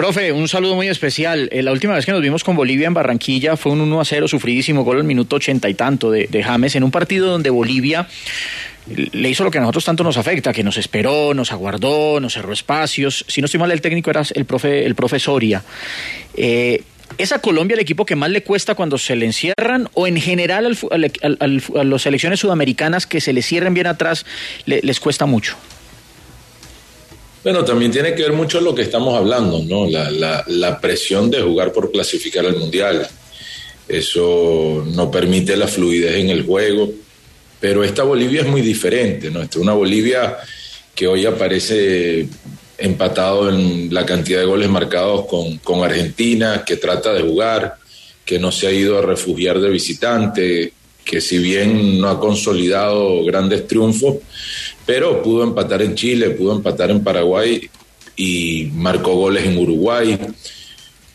Profe, un saludo muy especial. Eh, la última vez que nos vimos con Bolivia en Barranquilla fue un 1 a 0 sufridísimo gol al minuto ochenta y tanto de, James en un partido donde Bolivia le hizo lo que a nosotros tanto nos afecta, que nos esperó, nos aguardó, nos cerró espacios. Si no estoy mal, el técnico era el profe, el profe Soria. Eh, ¿Es a Colombia el equipo que más le cuesta cuando se le encierran o en general a las selecciones sudamericanas que se le cierren bien atrás les cuesta mucho? Bueno, también tiene que ver mucho lo que estamos hablando, ¿no? La, la, presión de jugar por clasificar al Mundial. Eso no permite la fluidez en el juego. Pero esta Bolivia es muy diferente, ¿no? Esta es una Bolivia que hoy aparece empatado en la cantidad de goles marcados con Argentina, que trata de jugar, que no se ha ido a refugiar de visitante, que si bien no ha consolidado grandes triunfos, pero pudo empatar en Chile, pudo empatar en Paraguay y marcó goles en Uruguay.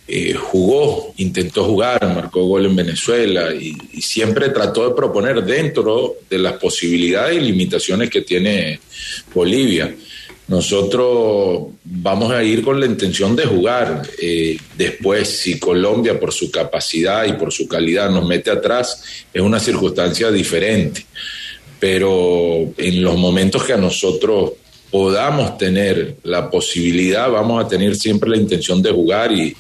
Eh, jugó, intentó jugar, marcó gol en Venezuela y, siempre trató de proponer dentro de las posibilidades y limitaciones que tiene Bolivia. Nosotros vamos a ir con la intención de jugar. Eh, después, si Colombia, por su capacidad y por su calidad, nos mete atrás, es una circunstancia diferente pero en los momentos que a nosotros podamos tener la posibilidad, vamos a tener siempre la intención de jugar y,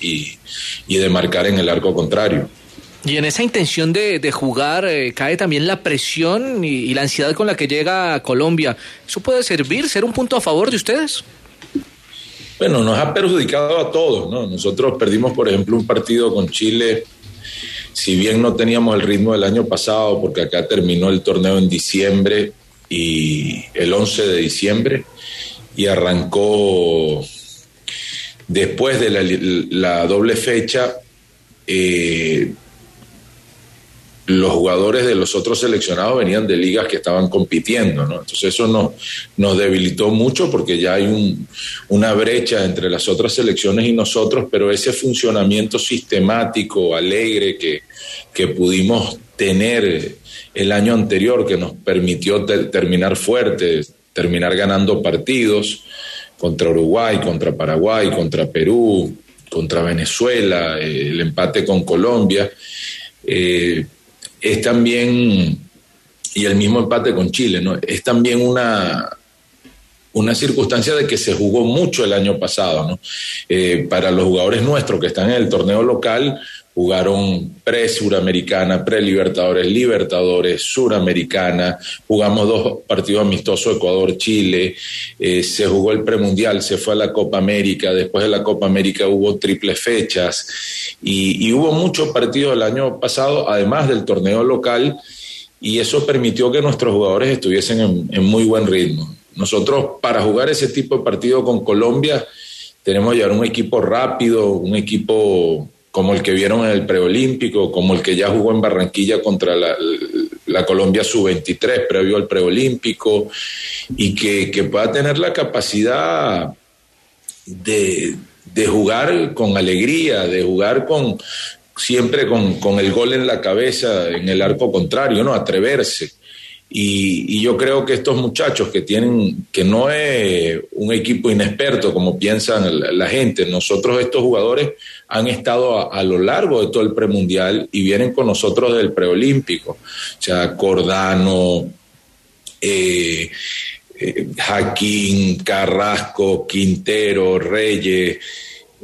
y, de marcar en el arco contrario. Y en esa intención de, de jugar eh, cae también la presión y, y, la ansiedad con la que llega a Colombia. ¿Eso puede servir, ser un punto a favor de ustedes? Bueno, nos ha perjudicado a todos, ¿no? Nosotros perdimos, por ejemplo, un partido con Chile si bien no teníamos el ritmo del año pasado, porque acá terminó el torneo en diciembre y el 11 de diciembre, y arrancó después de la, doble fecha, eh, los jugadores de los otros seleccionados venían de ligas que estaban compitiendo, ¿no? Entonces eso nos, nos debilitó mucho porque ya hay un, una brecha entre las otras selecciones y nosotros, pero ese funcionamiento sistemático, alegre que, que pudimos tener el año anterior, que nos permitió terminar fuertes, terminar ganando partidos contra Uruguay, contra Paraguay, contra Perú, contra Venezuela, eh, el empate con Colombia. Eh, es también, y el mismo empate con Chile, ¿no? Es también una, una circunstancia de que se jugó mucho el año pasado, ¿no? Eh, para los jugadores nuestros que están en el torneo local, jugaron pre-suramericana, pre-libertadores, libertadores, suramericana, jugamos dos partidos amistosos, Ecuador-Chile, eh, se jugó el premundial, se fue a la Copa América, después de la Copa América hubo triples fechas. Y, hubo muchos partidos el año pasado, además del torneo local, y eso permitió que nuestros jugadores estuviesen en, en muy buen ritmo. Nosotros, para jugar ese tipo de partido con Colombia, tenemos que llevar un equipo rápido, un equipo como el que vieron en el preolímpico, como el que ya jugó en Barranquilla contra la, Colombia sub-23 previo al preolímpico, y que, pueda tener la capacidad de, jugar con alegría, de jugar con siempre con, con, el gol en la cabeza, en el arco contrario, ¿no? Atreverse. Y, yo creo que estos muchachos que tienen, que no es un equipo inexperto como piensan la, gente, nosotros estos jugadores han estado a, lo largo de todo el premundial y vienen con nosotros del preolímpico. O sea, Cordano, eh, eh Jaquín, Carrasco, Quintero, Reyes.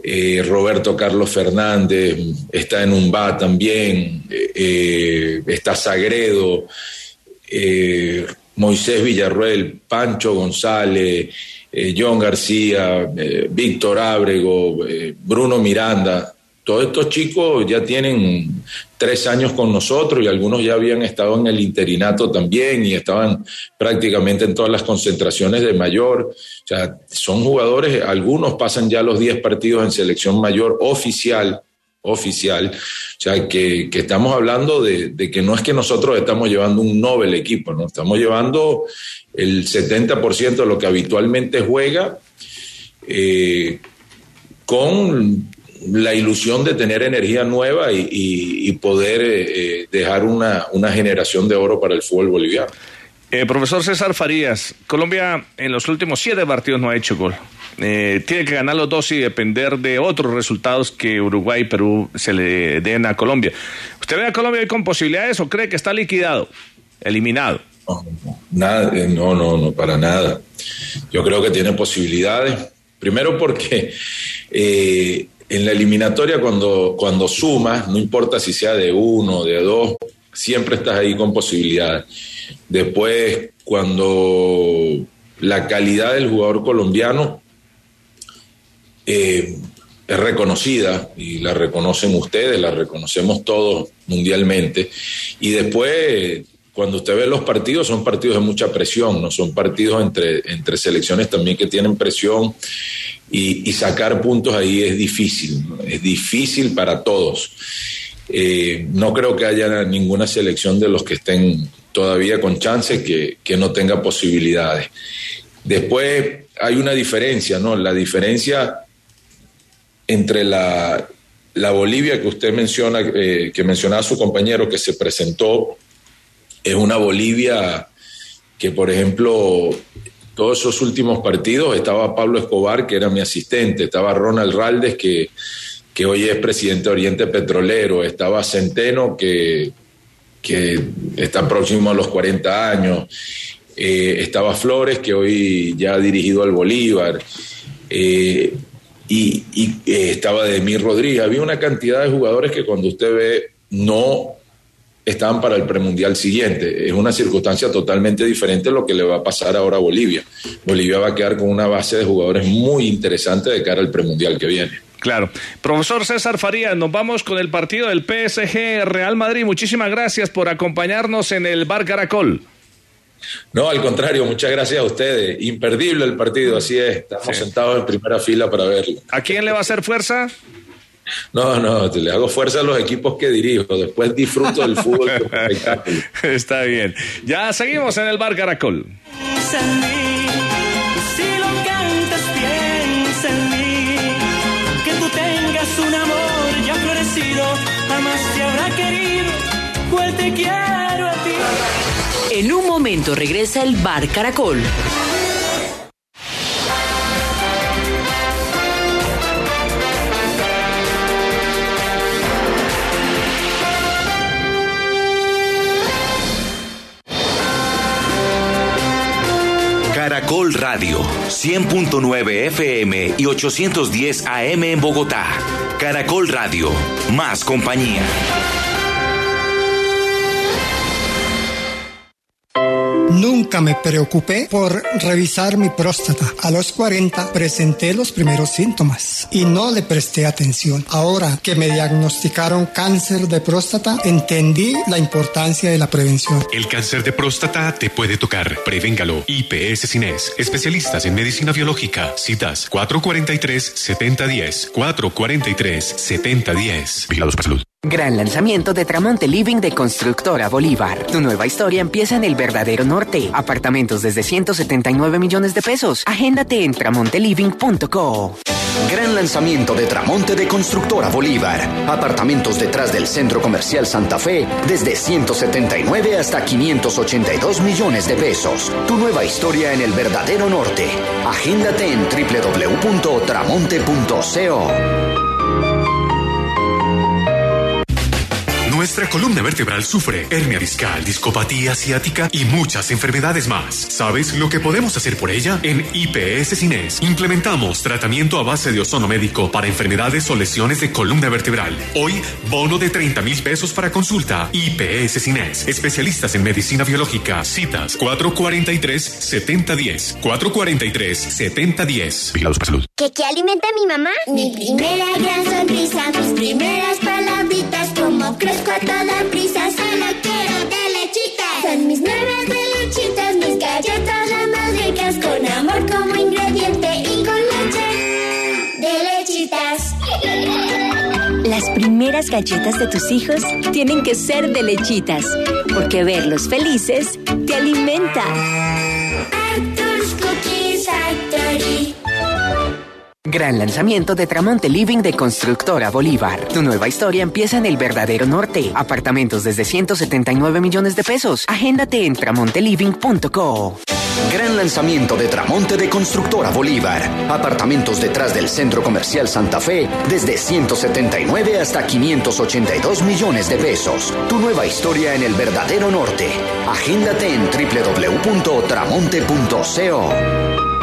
Eh, Roberto Carlos Fernández está en Umba también, eh, está Sagredo, eh, Moisés Villarruel, Pancho González, eh, John García, eh, Víctor Ábrego, Bruno Miranda. Todos estos chicos ya tienen tres años con nosotros y algunos ya habían estado en el interinato también y estaban prácticamente en todas las concentraciones de mayor. O sea, son jugadores, algunos pasan ya los 10 partidos en selección mayor oficial oficial. O sea, que, estamos hablando de, que no es que nosotros estamos llevando un Nobel equipo, ¿no? Estamos llevando el 70% de lo que habitualmente juega eh, con la ilusión de tener energía nueva y, poder eh, dejar una, una generación de oro para el fútbol boliviano. Eh, profesor César Farías, Colombia en los últimos siete partidos no ha hecho gol. Eh, tiene que ganar los dos y depender de otros resultados que Uruguay y Perú se le den a Colombia. ¿Usted ve a Colombia con posibilidades o cree que está liquidado, eliminado? eh, no, no, no, para nada. Yo creo que tiene posibilidades. Primero porque en la eliminatoria cuando, cuando sumas, no importa si sea de uno de dos, siempre estás ahí con posibilidades. Después, cuando la calidad del jugador colombiano eh, es reconocida y la reconocen ustedes, la reconocemos todos mundialmente. Y después, cuando usted ve los partidos, son partidos de mucha presión, no son partidos entre, entre selecciones también que tienen presión y, sacar puntos ahí es difícil, es difícil para todos. Eh, no creo que haya ninguna selección de los que estén todavía con chance que, no tenga posibilidades. Después hay una diferencia, ¿no? La diferencia entre la, Bolivia que usted menciona, eh, que mencionaba su compañero, que se presentó, es una Bolivia que, por ejemplo, todos esos últimos partidos estaba Pablo Escobar, que era mi asistente, estaba Ronald Raldes, que, que hoy es presidente de Oriente Petrolero, estaba Centeno, que que está próximo a los 40 años. Eh, estaba Flores, que hoy ya ha dirigido al Bolívar. Eh, y, eh, estaba Demir Rodríguez. Había una cantidad de jugadores que cuando usted ve no estaban para el premundial siguiente. Es una circunstancia totalmente diferente a lo que le va a pasar ahora a Bolivia. Bolivia va a quedar con una base de jugadores muy interesante de cara al premundial que viene. Claro. Profesor César Faría, nos vamos con el partido del PSG Real Madrid. Muchísimas gracias por acompañarnos en el Bar Caracol. No, al contrario, muchas gracias a ustedes. Imperdible el partido, así es. Estamos sentados en primera fila para verlo. ¿A quién le va a hacer fuerza? No, no, le hago fuerza a los equipos que dirijo. Después disfruto del fútbol. *laughs* Está bien. Ya seguimos en el Bar Caracol. Si lo cantas, piensa en mí. Que tú tengas un amor ya florecido, jamás te habrá querido. Cuál te quiero a ti. En un momento regresa el Bar Caracol. Caracol Radio, 100.9 FM y 810 AM en Bogotá. Caracol Radio, más compañía. Nunca me preocupé por revisar mi próstata. A los 40 presenté los primeros síntomas y no le presté atención. Ahora que me diagnosticaron cáncer de próstata, entendí la importancia de la prevención. El cáncer de próstata te puede tocar. Prevéngalo. IPS Cines. Especialistas en medicina biológica. Citas 443-7010. 443-7010. Vigilados para salud. Gran lanzamiento de Tramonte Living de Constructora Bolívar. Tu nueva historia empieza en el verdadero norte. Apartamentos desde 179 millones de pesos. Agéndate en tramonteliving.co. Gran lanzamiento de Tramonte de Constructora Bolívar. Apartamentos detrás del Centro Comercial Santa Fe desde 179 hasta 582 millones de pesos. Tu nueva historia en el verdadero norte. Agéndate en www.tramonte.co. Nuestra columna vertebral sufre hernia discal, discopatía ciática y muchas enfermedades más. ¿Sabes lo que podemos hacer por ella? En IPS Cines implementamos tratamiento a base de ozono médico para enfermedades o lesiones de columna vertebral. Hoy, bono de 30 mil pesos para consulta. IPS Cines, especialistas en medicina biológica. Citas 443-7010. 443-7010. Vigilados para salud. ¿Qué, ¿Qué alimenta a mi mamá? Mi primera gran sonrisa, mis primeras palabritas, crezco a toda prisa, solo quiero de lechitas. Son mis nuevas de lechitas, mis galletas las más ricas, con amor como ingrediente y con leche de lechitas. Las primeras galletas de tus hijos tienen que ser de lechitas, porque verlos felices te alimenta. Gran lanzamiento de Tramonte Living de Constructora Bolívar. Tu nueva historia empieza en el verdadero norte. Apartamentos desde 179 millones de pesos. Agéndate en tramonteliving.co. Gran lanzamiento de Tramonte de Constructora Bolívar. Apartamentos detrás del Centro Comercial Santa Fe desde 179 hasta 582 millones de pesos. Tu nueva historia en el verdadero norte. Agéndate en www.tramonte.co.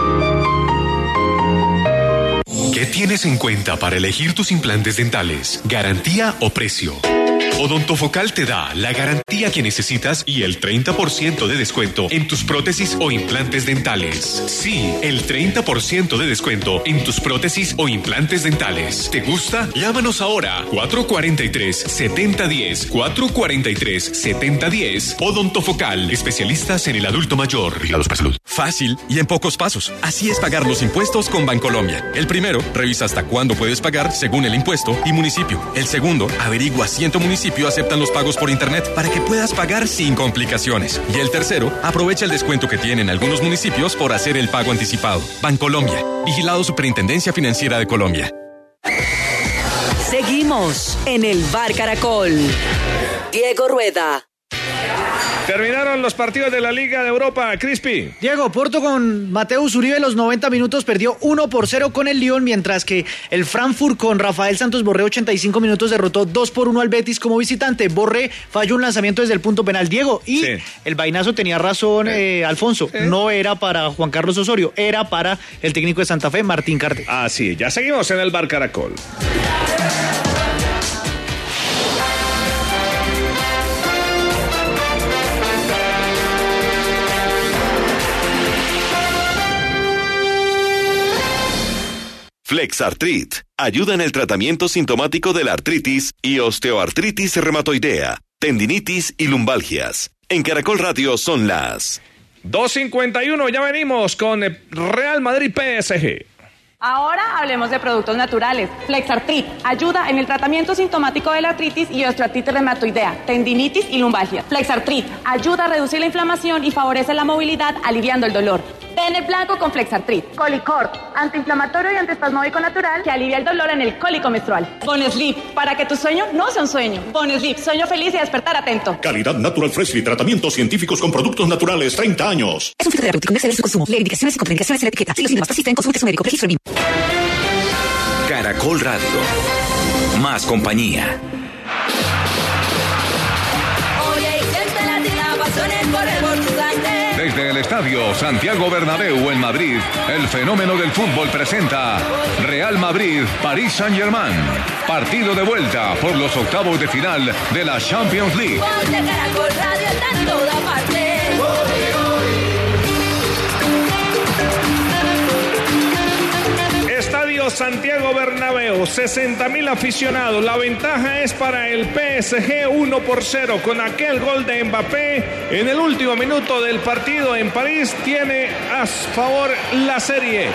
¿Qué tienes en cuenta para elegir tus implantes dentales? ¿Garantía o precio? Odontofocal te da la garantía que necesitas y el 30% de descuento en tus prótesis o implantes dentales. Sí, el 30% de descuento en tus prótesis o implantes dentales. ¿Te gusta? Llámanos ahora 443-7010. 443-7010. Odontofocal, especialistas en el adulto mayor. Vigilados para salud. Fácil y en pocos pasos. Así es pagar los impuestos con Bancolombia. El primero, revisa hasta cuándo puedes pagar según el impuesto y municipio. El segundo, averigua en tu municipio aceptan los pagos por internet para que puedas pagar sin complicaciones. Y el tercero, aprovecha el descuento que tienen algunos municipios por hacer el pago anticipado. Bancolombia, vigilado Superintendencia Financiera de Colombia. Seguimos en el Bar Caracol. Diego Rueda. Terminaron los partidos de la Liga de Europa, Crispy. Diego, Porto con Mateus Uribe los 90 minutos perdió 1 por 0 con el Lyon, mientras que el Frankfurt con Rafael Santos Borré 85 minutos derrotó 2 por 1 al Betis como visitante. Borré falló un lanzamiento desde el punto penal. Diego, y Sí. el vainazo tenía razón, eh, Alfonso. No era para Juan Carlos Osorio, era para el técnico de Santa Fe, Martín Carte. Ah, sí, ya seguimos en el Bar Caracol. Flexartrit ayuda en el tratamiento sintomático de la artritis y osteoartritis reumatoidea, tendinitis y lumbalgias. En Caracol Radio son las 251, ya venimos con Real Madrid PSG. Ahora hablemos de productos naturales. Flexartrit ayuda en el tratamiento sintomático de la artritis y osteoartritis reumatoidea, tendinitis y lumbalgia. Flexartrit ayuda a reducir la inflamación y favorece la movilidad aliviando el dolor. Pene blanco con Flexartrit. Colicort, antiinflamatorio y antiespasmódico natural que alivia el dolor en el cólico menstrual. Bonesleep, para que tu sueño no sea un sueño. Bonesleep, sueño feliz y despertar atento. Calidad Natural Freshly, tratamientos científicos con productos naturales, 30 años. Es un fitoterapéutico no exceder su consumo. Lee indicaciones y contraindicaciones en la etiqueta. Si los síntomas persisten, consulte a su médico. Registro BIM. Caracol Radio. Más compañía. Desde el estadio Santiago Bernabéu en Madrid, el fenómeno del fútbol presenta Real Madrid, París Saint-Germain. Partido de vuelta por los octavos de final de la Champions League. Santiago Bernabéu, 60 mil aficionados. La ventaja es para el PSG 1 por 0 con aquel gol de Mbappé en el último minuto del partido en París. Tiene a favor la serie.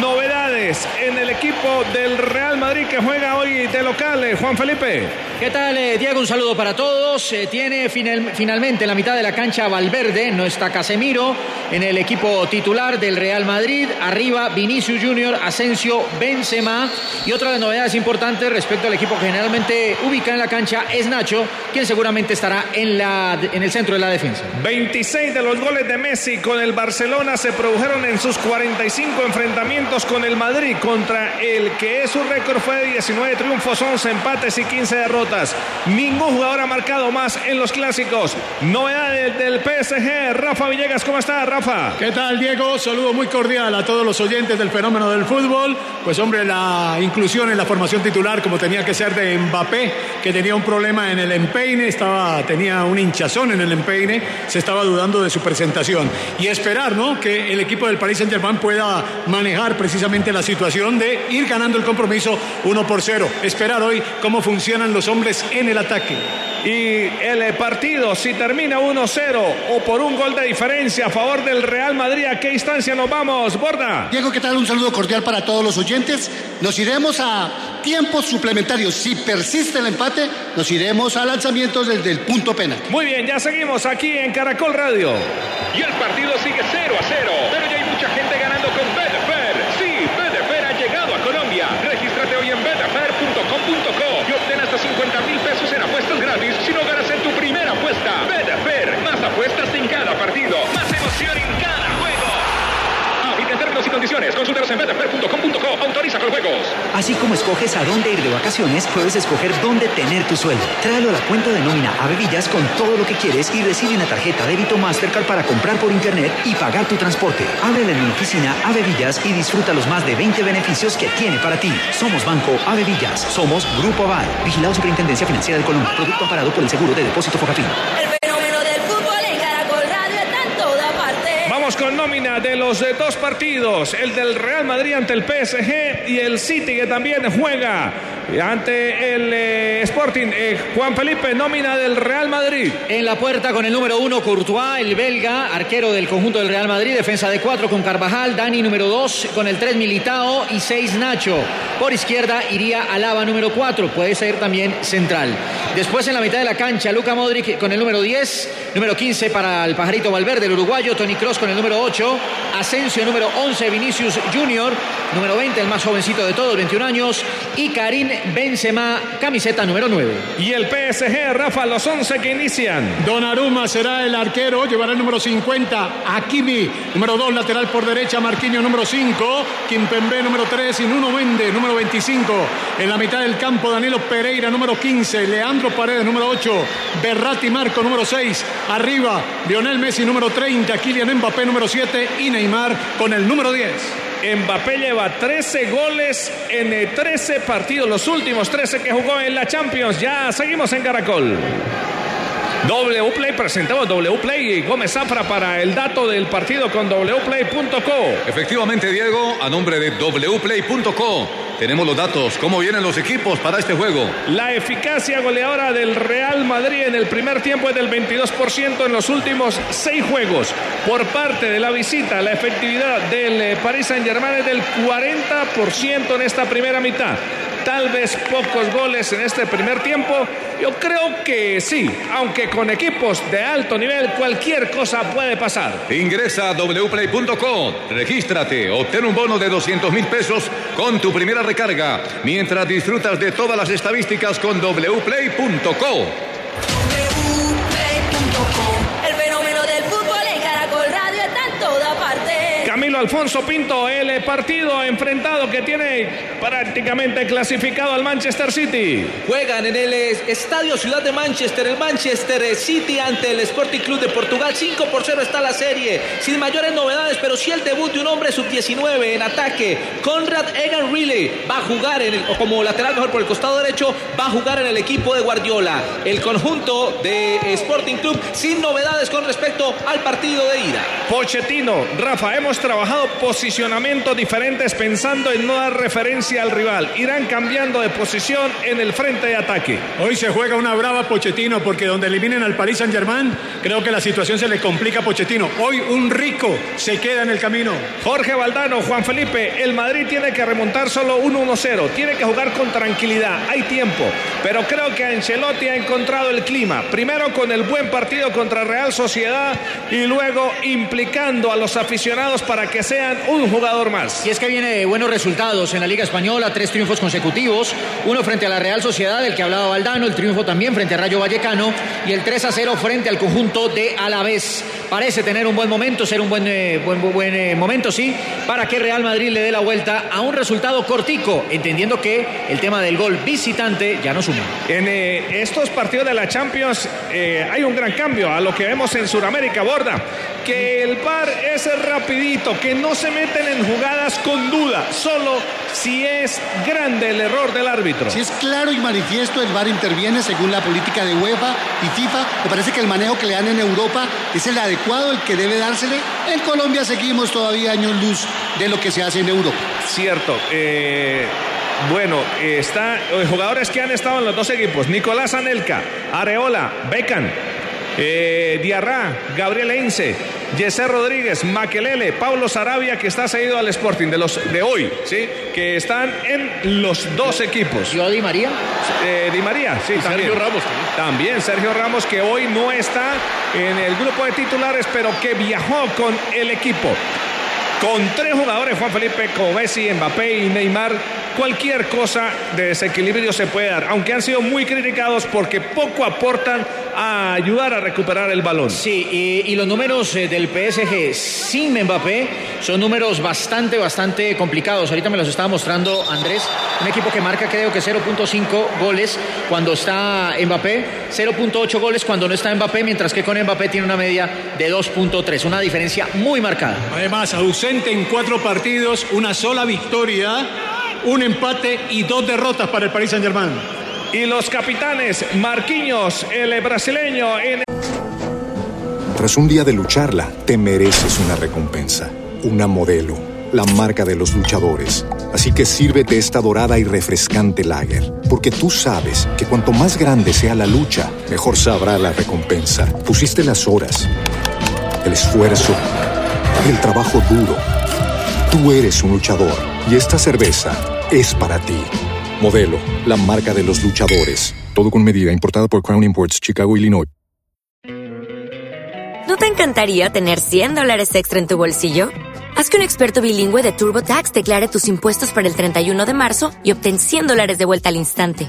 Novedades en el equipo del Real Madrid que juega hoy de local. eh, Juan Felipe. ¿Qué tal, eh, Diego? Un saludo para todos. Eh, tiene final- finalmente en la mitad de la cancha Valverde, no está Casemiro en el equipo titular del Real Madrid. Arriba Vinicius Junior, Asensio, Benzema. Y otra de las novedades importantes respecto al equipo que generalmente ubica en la cancha es Nacho, quien seguramente estará en, la, en el centro de la defensa. 26 de los goles de Messi con el Barcelona se produjeron en sus 45 enfrentamientos con el Madrid contra el que es su récord fue de 19 triunfos, 11 empates y 15 derrotas. Ningún jugador ha marcado más en los clásicos. Novedades del PSG. Rafa Villegas, ¿cómo está, Rafa? ¿Qué tal, Diego? Saludo muy cordial a todos los oyentes del fenómeno del fútbol. Pues, la inclusión en la formación titular, como tenía que ser de Mbappé, que tenía un problema en el empeine, estaba, tenía un hinchazón en el empeine, se estaba dudando de su presentación. Y esperar, ¿no? Que el equipo del Paris Saint-Germain pueda manejar precisamente la situación de ir ganando el compromiso 1 por 0. Esperar hoy cómo funcionan los hombres en el ataque. Y el partido, si termina 1-0 o por un gol de diferencia a favor del Real Madrid, ¿a qué instancia nos vamos, Borda? Diego, ¿qué tal? Un saludo cordial para todos los oyentes. Nos iremos a tiempos suplementarios. Si persiste el empate, nos iremos a lanzamientos desde el punto penal. Muy bien, ya seguimos aquí en Caracol Radio. Y el partido sigue 0 a 0. Pero ya hay mucha gente ganando con Betfair. Sí, Betfair ha llegado a Colombia. Regístrate hoy en betfair.com.co y obtén hasta 50 mil pesos en apuestas gratis si no ganas en tu primera apuesta. Betfair, más apuestas en cada partido emoción en cada juego. Aplica términos y condiciones. Consultaros en betfair.com.co. Autoriza con juegos. Así como escoges a dónde ir de vacaciones, puedes escoger dónde tener tu sueldo. Tráelo a la cuenta de nómina Avevillas con todo lo que quieres y recibe una tarjeta débito Mastercard para comprar por internet y pagar tu transporte. Ábrela en mi oficina Avevillas y disfruta los más de 20 beneficios que tiene para ti. Somos Banco Avevillas. Somos Grupo Aval. Vigilado Superintendencia Financiera del Colombia. Producto amparado por el Seguro de Depósito Focafín. Con nómina de los dos partidos, el del Real Madrid ante el PSG y el City que también juega ante el eh, Sporting. Eh, Juan Felipe, nómina del Real Madrid. En la puerta con el número uno, Courtois, el belga, arquero del conjunto del Real Madrid, defensa de cuatro con Carvajal, Dani número dos, con el tres Militao y seis Nacho. Por izquierda iría Alaba número cuatro, puede ser también central. Después en la mitad de la cancha, Luca Modric con el número 10, número 15 para el pajarito Valverde, el uruguayo, Tony Cross con el número 8, Asensio número 11, Vinicius Junior, número 20, el más jovencito de todos, 21 años, y Karim Benzema, camiseta número 9. Y el PSG, Rafa, los 11 que inician. Donnarumma será el arquero, llevará el número 50. Hakimi, número 2, lateral por derecha. Marquinhos, número 5. Kimpembe, número 3. Y Nuno Méndez, número 25. En la mitad del campo, Danilo Pereira, número 15. Leandro Paredes, número 8. Berratti Marco, número 6. Arriba, Lionel Messi, número 30. Kylian Mbappé, número 7. Y Neymar con el número 10. Mbappé lleva 13 goles en eh, 13 partidos, los últimos 13 que jugó en la Champions. Ya seguimos en Caracol. W Play, presentamos W Play y Gómez Zafra para el dato del partido con wplay.co. Efectivamente, Diego, a nombre de wplay.co tenemos los datos, cómo vienen los equipos para este juego. La eficacia goleadora del Real Madrid Madrid en el primer tiempo es del 22% en los últimos seis juegos. Por parte de la visita, la efectividad del eh, Paris Saint-Germain es del 40% en esta primera mitad tal vez pocos goles en este primer tiempo? Yo creo que sí, aunque con equipos de alto nivel cualquier cosa puede pasar. Ingresa a wplay.com, regístrate, obtén un bono de 200 mil pesos con tu primera recarga, mientras disfrutas de todas las estadísticas con wplay.co. El Alfonso Pinto, el partido enfrentado que tiene prácticamente clasificado al Manchester City. Juegan en el eh, Estadio Ciudad de Manchester, el Manchester City ante el Sporting Club de Portugal. 5 por 0 está la serie, sin mayores novedades, pero sí el debut de un hombre sub-19 en ataque. Conrad Egan Riley va a jugar en el- o como lateral mejor por el costado derecho, va a jugar en el equipo de Guardiola. El conjunto de Sporting Club sin novedades con respecto al partido de ida. Pochettino, Rafa, hemos trabajado posicionamientos diferentes pensando en no dar referencia al rival. Irán cambiando de posición en el frente de ataque. Hoy se juega una brava Pochettino porque donde eliminen al Paris Saint Germain, creo que la situación se le complica a Pochettino. Hoy un rico se queda en el camino. Jorge Valdano, Juan Felipe, el Madrid tiene que remontar solo 1-1-0, tiene que jugar con tranquilidad, hay tiempo, pero creo que Ancelotti ha encontrado el clima, primero con el buen partido contra Real Sociedad y luego implicando a los aficionados para que sean un jugador más. Y es que viene de buenos resultados en la Liga Española, tres triunfos consecutivos, uno frente a la Real Sociedad, del que hablaba Valdano, el triunfo también frente a Rayo Vallecano y el 3 a 0 frente al conjunto de Alavés. Parece tener un buen momento, ser un buen, eh, buen, buen eh, momento, sí, para que Real Madrid le dé la vuelta a un resultado cortico, entendiendo que el tema del gol visitante ya no suma. En eh, estos partidos de la Champions eh, hay un gran cambio a lo que vemos en Sudamérica, Borda. Que el VAR es rapidito, que no se meten en jugadas con duda, solo si es grande el error del árbitro. Si es claro y manifiesto, el VAR interviene según la política de UEFA y FIFA. Me parece que el manejo que le dan en Europa es el adecuado, el que debe dársele. En Colombia seguimos todavía años luz de lo que se hace en Europa. Cierto. eh, bueno, está eh, jugadores que han estado en los dos equipos: Nicolás Anelka, Areola, Becan, eh, Diarra, Gabriel Eince, Jesse Rodríguez, Maquelele, Pablo Sarabia, que está seguido al Sporting de los de hoy, ¿sí? Que están en los dos equipos. ¿Yo Di María? Eh, Di María, sí, Y también. Sergio Ramos También Sergio Ramos, que hoy no está en el grupo de titulares, pero que viajó con el equipo. Con tres jugadores, Juan Felipe, como Messi, Mbappé y Neymar, cualquier cosa de desequilibrio se puede dar, aunque han sido muy criticados porque poco aportan a ayudar a recuperar el balón. Sí, y, y los números eh, del PSG sin Mbappé son números bastante, bastante complicados. Ahorita me los estaba mostrando Andrés, un equipo que marca creo que 0.5 goles cuando está Mbappé, 0.8 goles cuando no está Mbappé, mientras que con Mbappé tiene una media de 2.3, una diferencia muy marcada. Además, ausente en cuatro partidos, una sola victoria, un empate y dos derrotas para el Paris Saint Germain. Y los capitanes, Marquinhos, el brasileño, en Tras un día de lucharla, te mereces una recompensa, una modelo, la marca de los luchadores. Así que sírvete esta dorada y refrescante lager, porque tú sabes que cuanto más grande sea la lucha, mejor sabrá la recompensa. Pusiste las horas, el esfuerzo, el trabajo duro. Tú eres un luchador y esta cerveza es para ti. Modelo, la marca de los luchadores. Todo con medida, importada por Crown Imports, Chicago, Illinois. ¿No te encantaría tener 100 dólares extra en tu bolsillo? Haz que un experto bilingüe de TurboTax declare tus impuestos para el 31 de marzo y obtén 100 dólares de vuelta al instante.